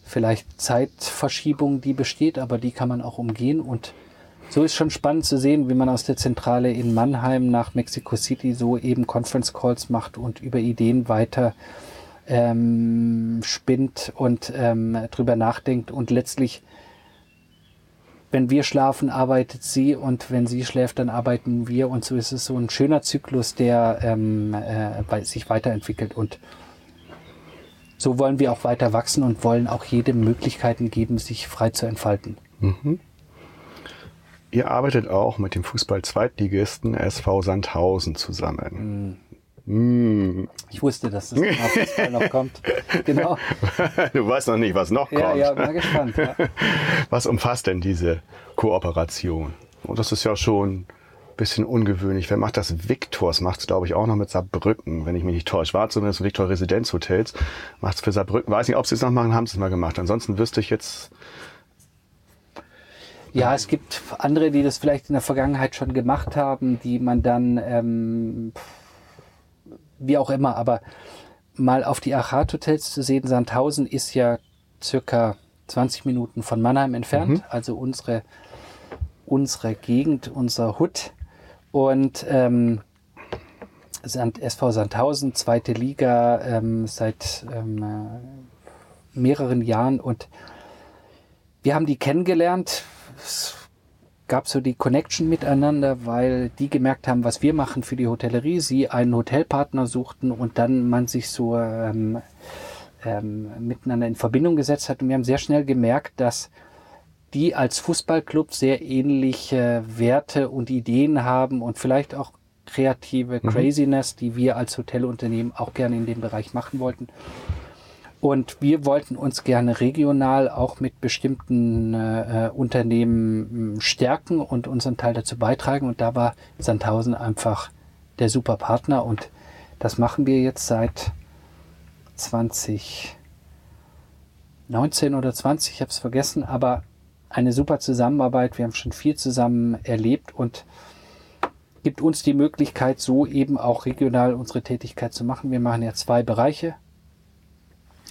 vielleicht Zeitverschiebung, die besteht, aber die kann man auch umgehen. Und so ist schon spannend zu sehen, wie man aus der Zentrale in Mannheim nach Mexico City so eben Conference Calls macht und über Ideen weiter ähm, spinnt und ähm, drüber nachdenkt und letztlich wenn wir schlafen, arbeitet sie und wenn sie schläft, dann arbeiten wir und so ist es so ein schöner Zyklus, der ähm, äh, sich weiterentwickelt und so wollen wir auch weiter wachsen und wollen auch jedem Möglichkeiten geben, sich frei zu entfalten. Mhm. Ihr arbeitet auch mit dem Fußball-Zweitligisten SV Sandhausen zusammen. Mhm. Mm. Ich wusste, dass das Fußball noch kommt. Genau. Du weißt noch nicht, was noch ja, kommt. Ja, mal gespannt. Ja. Was umfasst denn diese Kooperation? Und das ist ja schon ein bisschen ungewöhnlich. Wer macht das? Victors macht es, glaube ich, auch noch mit Saarbrücken, wenn ich mich nicht täusche. War zumindest Victor Residenzhotels. Macht es für Saarbrücken. Weiß nicht, ob sie es noch machen, haben sie es mal gemacht. Ansonsten wüsste ich jetzt. Ja, es gibt andere, die das vielleicht in der Vergangenheit schon gemacht haben, die man dann ähm, wie auch immer, aber mal auf die Achat-Hotels zu sehen, Sandhausen ist ja circa 20 Minuten von Mannheim entfernt, mhm. also unsere, unsere Gegend, unser Hut. Und ähm, SV Sandhausen, zweite Liga, ähm, seit ähm, äh, mehreren Jahren. Und wir haben die kennengelernt. Es gab so die Connection miteinander, weil die gemerkt haben, was wir machen für die Hotellerie, sie einen Hotelpartner suchten und dann man sich so ähm, ähm, miteinander in Verbindung gesetzt hat. Und wir haben sehr schnell gemerkt, dass die als Fußballclub sehr ähnliche Werte und Ideen haben und vielleicht auch kreative mhm. Craziness, die wir als Hotelunternehmen auch gerne in dem Bereich machen wollten. Und wir wollten uns gerne regional auch mit bestimmten äh, äh Unternehmen hm, stärken und unseren Teil dazu beitragen. Und da war Sandhausen einfach der super Partner. Und das machen wir jetzt seit 2019 oder 20, ich habe es vergessen, aber eine super Zusammenarbeit. Wir haben schon viel zusammen erlebt und gibt uns die Möglichkeit, so eben auch regional unsere Tätigkeit zu machen. Wir machen ja zwei Bereiche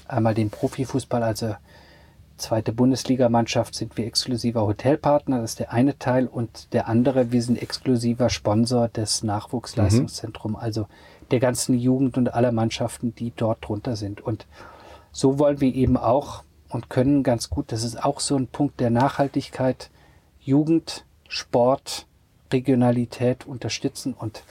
einmal den Profifußball, also zweite Bundesligamannschaft sind wir exklusiver Hotelpartner, das ist der eine Teil und der andere, wir sind exklusiver Sponsor des Nachwuchsleistungszentrums, mhm. also der ganzen Jugend und aller Mannschaften, die dort drunter sind. Und so wollen wir eben auch und können ganz gut, das ist auch so ein Punkt der Nachhaltigkeit, Jugend, Sport, Regionalität unterstützen und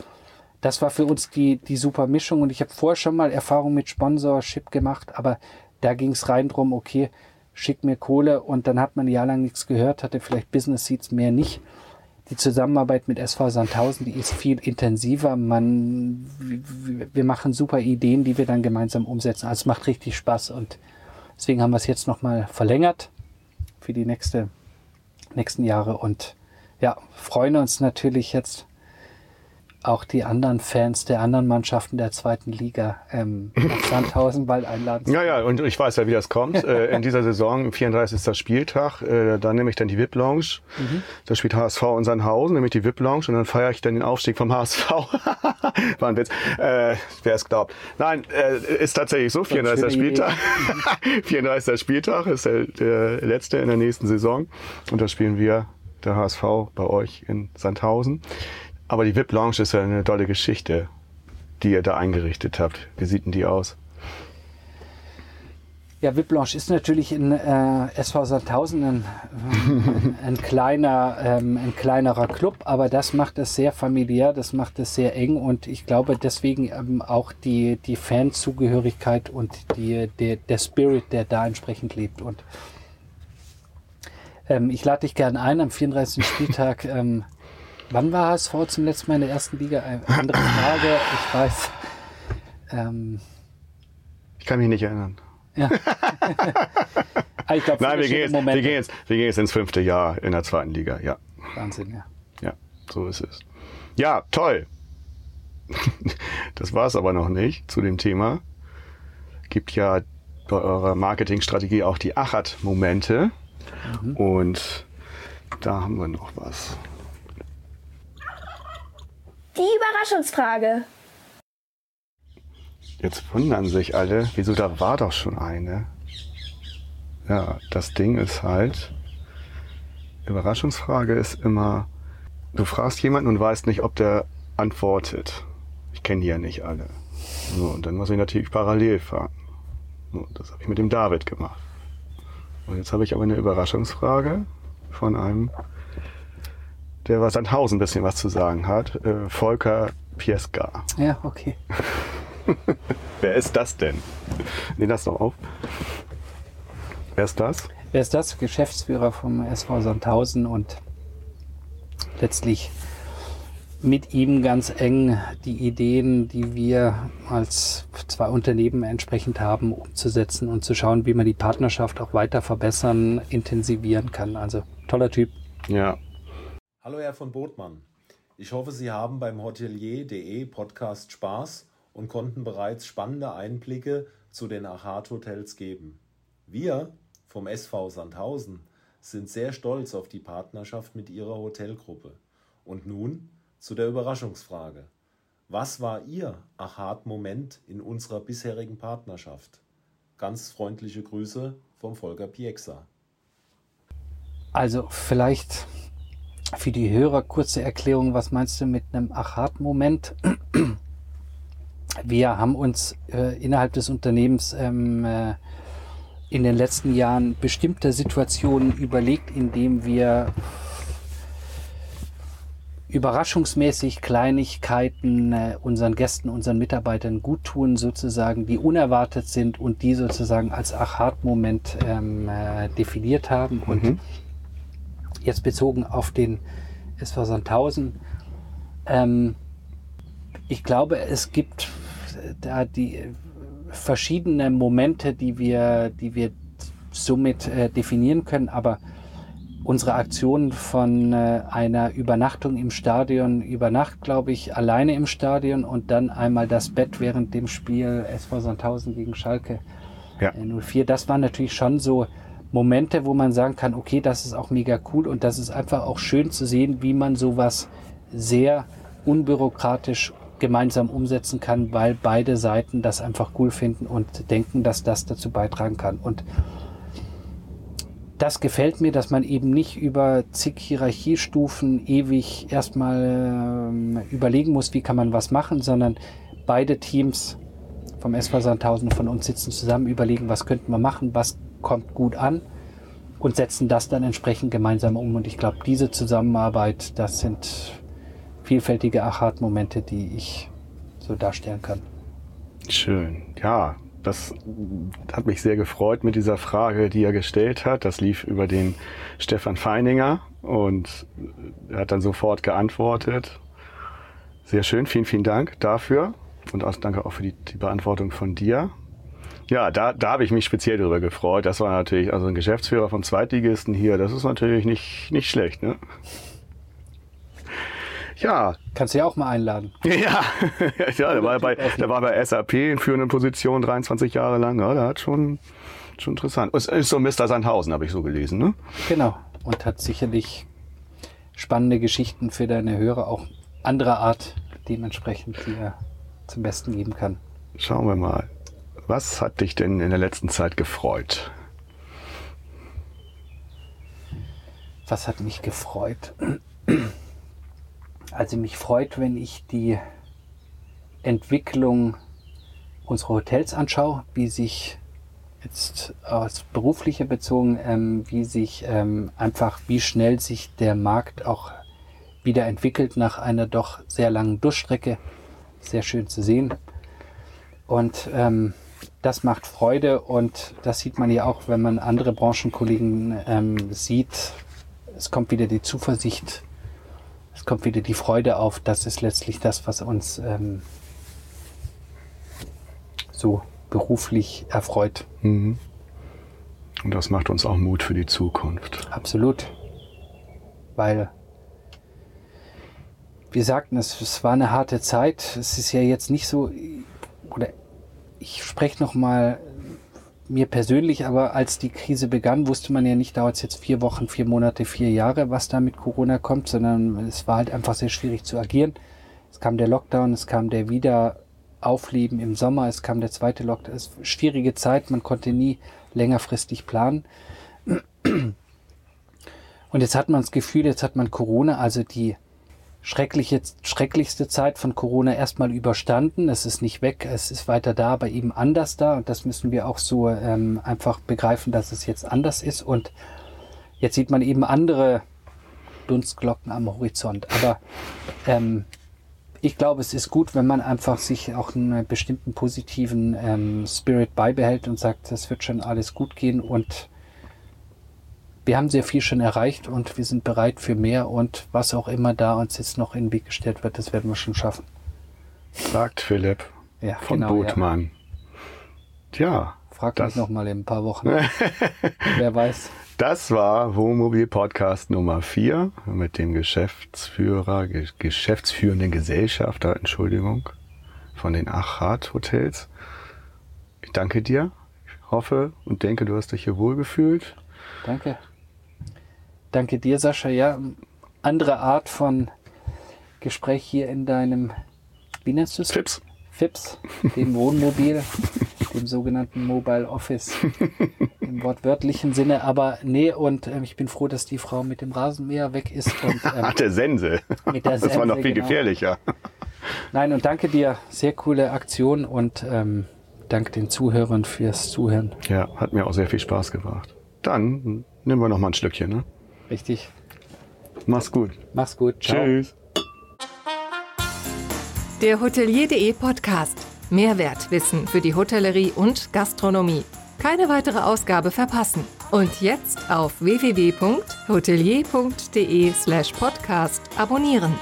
das war für uns die, die super Mischung. Und ich habe vorher schon mal Erfahrung mit Sponsorship gemacht, aber da ging es rein drum, okay, schick mir Kohle und dann hat man ein Jahr lang nichts gehört, hatte vielleicht Business Seats mehr nicht. Die Zusammenarbeit mit SV Sandhausen, die ist viel intensiver. Man, wir machen super Ideen, die wir dann gemeinsam umsetzen. Also es macht richtig Spaß und deswegen haben wir es jetzt nochmal verlängert für die nächste, nächsten Jahre und ja, freuen uns natürlich jetzt auch die anderen Fans der anderen Mannschaften der zweiten Liga ähm, Sandhausen bald einladen. Ja, ja, und ich weiß ja, wie das kommt. äh, in dieser Saison, 34. Spieltag, äh, da nehme ich dann die VIP-Lounge. Mhm. Da spielt HSV in Sandhausen, nehme ich die VIP-Lounge und dann feiere ich dann den Aufstieg vom HSV. War ein Witz. Äh, Wer es glaubt. Nein, äh, ist tatsächlich so, 34. Spieltag. 34. Mhm. Spieltag ist der, der letzte in der nächsten Saison. Und da spielen wir der HSV bei euch in Sandhausen. Aber die VIP Lounge ist ja eine tolle Geschichte, die ihr da eingerichtet habt. Wie sieht denn die aus? Ja, VIP Lounge ist natürlich in äh, SV Sandhausen ein, ein, ein, kleiner, ähm, ein kleinerer Club, aber das macht es sehr familiär, das macht es sehr eng und ich glaube deswegen ähm, auch die, die Fanzugehörigkeit und die, der, der Spirit, der da entsprechend lebt. Und ähm, ich lade dich gerne ein am 34. Spieltag ähm, Wann war HSV zum letzten Mal in der ersten Liga? Eine andere Frage, ich weiß. Ähm, ich kann mich nicht erinnern. Ja. Ah, ich glaub, Nein, wir gehen, jetzt, wir, gehen jetzt, wir gehen jetzt ins fünfte Jahr in der zweiten Liga, ja. Wahnsinn, ja. Ja, so ist es. Ja, toll. Das war es aber noch nicht zu dem Thema. Gibt ja bei eurer Marketingstrategie auch die Achat-Momente. Mhm. Und da haben wir noch was. Die Überraschungsfrage. Jetzt wundern sich alle, wieso da war doch schon eine. Ja, das Ding ist halt, Überraschungsfrage ist immer, du fragst jemanden und weißt nicht, ob der antwortet. Ich kenne die ja nicht alle. So, und dann muss ich natürlich parallel fragen. Und das habe ich mit dem David gemacht. Und jetzt habe ich aber eine Überraschungsfrage von einem, der was Sandhausen ein bisschen was zu sagen hat. Äh, Volker Pieska. Ja, okay. Wer ist das denn? Nimm das doch auf. Wer ist das? Wer ist das? Geschäftsführer vom SV Sandhausen und letztlich mit ihm ganz eng die Ideen, die wir als zwei Unternehmen entsprechend haben, umzusetzen und zu schauen, wie man die Partnerschaft auch weiter verbessern, intensivieren kann. Also toller Typ. Ja. Hallo Herr von Botmann. Ich hoffe, Sie haben beim Hotelier.de Podcast Spaß und konnten bereits spannende Einblicke zu den Achat Hotels geben. Wir vom SV Sandhausen sind sehr stolz auf die Partnerschaft mit Ihrer Hotelgruppe. Und nun zu der Überraschungsfrage. Was war Ihr Achat-Moment in unserer bisherigen Partnerschaft? Ganz freundliche Grüße vom Volker Piexa. Also vielleicht für die Hörer kurze Erklärung, was meinst du mit einem Achat-Moment? Wir haben uns äh, innerhalb des Unternehmens ähm, äh, in den letzten Jahren bestimmte Situationen überlegt, indem wir überraschungsmäßig Kleinigkeiten äh, unseren Gästen, unseren Mitarbeitern gut tun, sozusagen, die unerwartet sind und die sozusagen als Achat-Moment ähm, äh, definiert haben. Und Mhm. Jetzt bezogen auf den SV Sandhausen, ähm, ich glaube, es gibt äh, da die äh, verschiedene Momente, die wir, die wir somit äh, definieren können, aber unsere Aktion von äh, einer Übernachtung im Stadion über Nacht, glaube ich, alleine im Stadion und dann einmal das Bett während dem Spiel SV Sandhausen gegen Schalke Ja. äh, 04. Das waren natürlich schon so Momente, wo man sagen kann, okay, das ist auch mega cool und das ist einfach auch schön zu sehen, wie man sowas sehr unbürokratisch gemeinsam umsetzen kann, weil beide Seiten das einfach cool finden und denken, dass das dazu beitragen kann. Und das gefällt mir, dass man eben nicht über zig Hierarchiestufen ewig erstmal ähm, überlegen muss, wie kann man was machen, sondern beide Teams vom SV Sandhausen und von uns sitzen zusammen, überlegen, was könnten wir machen, was kommt gut an und setzen das dann entsprechend gemeinsam um. Und ich glaube, diese Zusammenarbeit, das sind vielfältige Achat-Momente, die ich so darstellen kann. Schön. Ja, das hat mich sehr gefreut mit dieser Frage, die er gestellt hat. Das lief über den Stefan Feininger und er hat dann sofort geantwortet. Sehr schön, vielen, vielen Dank dafür und auch, danke auch für die, die Beantwortung von dir. Ja, da, da habe ich mich speziell darüber gefreut. Das war natürlich, also ein Geschäftsführer vom Zweitligisten hier, das ist natürlich nicht, nicht schlecht, ne? Ja, Kannst du ja auch mal einladen. ja, ja der, war bei, der war bei SAP in führenden Positionen 23 Jahre lang. Ja, der hat schon, schon interessant. Es ist so Mr. Sandhausen, habe ich so gelesen. Ne? Genau. Und hat sicherlich spannende Geschichten für deine Hörer, auch anderer Art dementsprechend, die er zum Besten geben kann. Schauen wir mal. Was hat dich denn in der letzten Zeit gefreut? Was hat mich gefreut? Also mich freut, wenn ich die Entwicklung unserer Hotels anschaue, wie sich jetzt aus beruflicher bezogen, ähm, wie sich ähm, einfach, wie schnell sich der Markt auch wieder entwickelt nach einer doch sehr langen Durchstrecke. Sehr schön zu sehen. Und ähm, das macht Freude und das sieht man ja auch, wenn man andere Branchenkollegen ähm, sieht. Es kommt wieder die Zuversicht, es kommt wieder die Freude auf. Das ist letztlich das, was uns ähm, so beruflich erfreut. Mhm. Und das macht uns auch Mut für die Zukunft. Absolut. Weil wir sagten, es, es war eine harte Zeit. Es ist ja jetzt nicht so, ich spreche noch mal mir persönlich, aber als die Krise begann, wusste man ja nicht, dauert es jetzt vier Wochen, vier Monate, vier Jahre, was da mit Corona kommt, sondern es war halt einfach sehr schwierig zu agieren. Es kam der Lockdown, es kam der Wiederaufleben im Sommer, es kam der zweite Lockdown. Es war schwierige Zeit, man konnte nie längerfristig planen. Und jetzt hat man das Gefühl, jetzt hat man Corona, also die schreckliche, schrecklichste Zeit von Corona erstmal überstanden. Es ist nicht weg, es ist weiter da, aber eben anders da. Und das müssen wir auch so ähm, einfach begreifen, dass es jetzt anders ist. Und jetzt sieht man eben andere Dunstglocken am Horizont. Aber ähm, ich glaube, es ist gut, wenn man einfach sich auch einen bestimmten positiven ähm, Spirit beibehält und sagt, das wird schon alles gut gehen und wir haben sehr viel schon erreicht und wir sind bereit für mehr und was auch immer da uns jetzt noch in den Weg gestellt wird, das werden wir schon schaffen. Sagt Philipp Ja, von genau, Bootmann. Tja, Frag Das- mich noch mal in ein paar Wochen. Wer weiß. das war Wohnmobil Podcast Nummer 4 mit dem Geschäftsführer, ge geschäftsführenden Gesellschafter, Entschuldigung, von den Achat Hotels. Ich danke dir. Ich hoffe und denke, du hast dich hier wohlgefühlt. Danke. Danke dir, Sascha. Ja, andere Art von Gespräch hier in deinem, wie nennst du es? Fips. FIPS, dem Wohnmobil, dem sogenannten Mobile Office im wortwörtlichen Sinne. Aber nee, und ähm, ich bin froh, dass die Frau mit dem Rasenmäher weg ist. Und, ähm, Ach, der Sense. Mit der das war noch viel genau. gefährlicher. nein, und danke dir. Sehr coole Aktion und ähm, danke den Zuhörern fürs Zuhören. Ja, hat mir auch sehr viel Spaß gemacht. Dann nehmen wir noch mal ein Schlückchen. Ne? Richtig. Mach's gut. Mach's gut. Ciao. Tschüss. Der Hotelier.de Podcast. Mehrwertwissen für die Hotellerie und Gastronomie. Keine weitere Ausgabe verpassen. Und jetzt auf www.hotelier.de slash podcast abonnieren.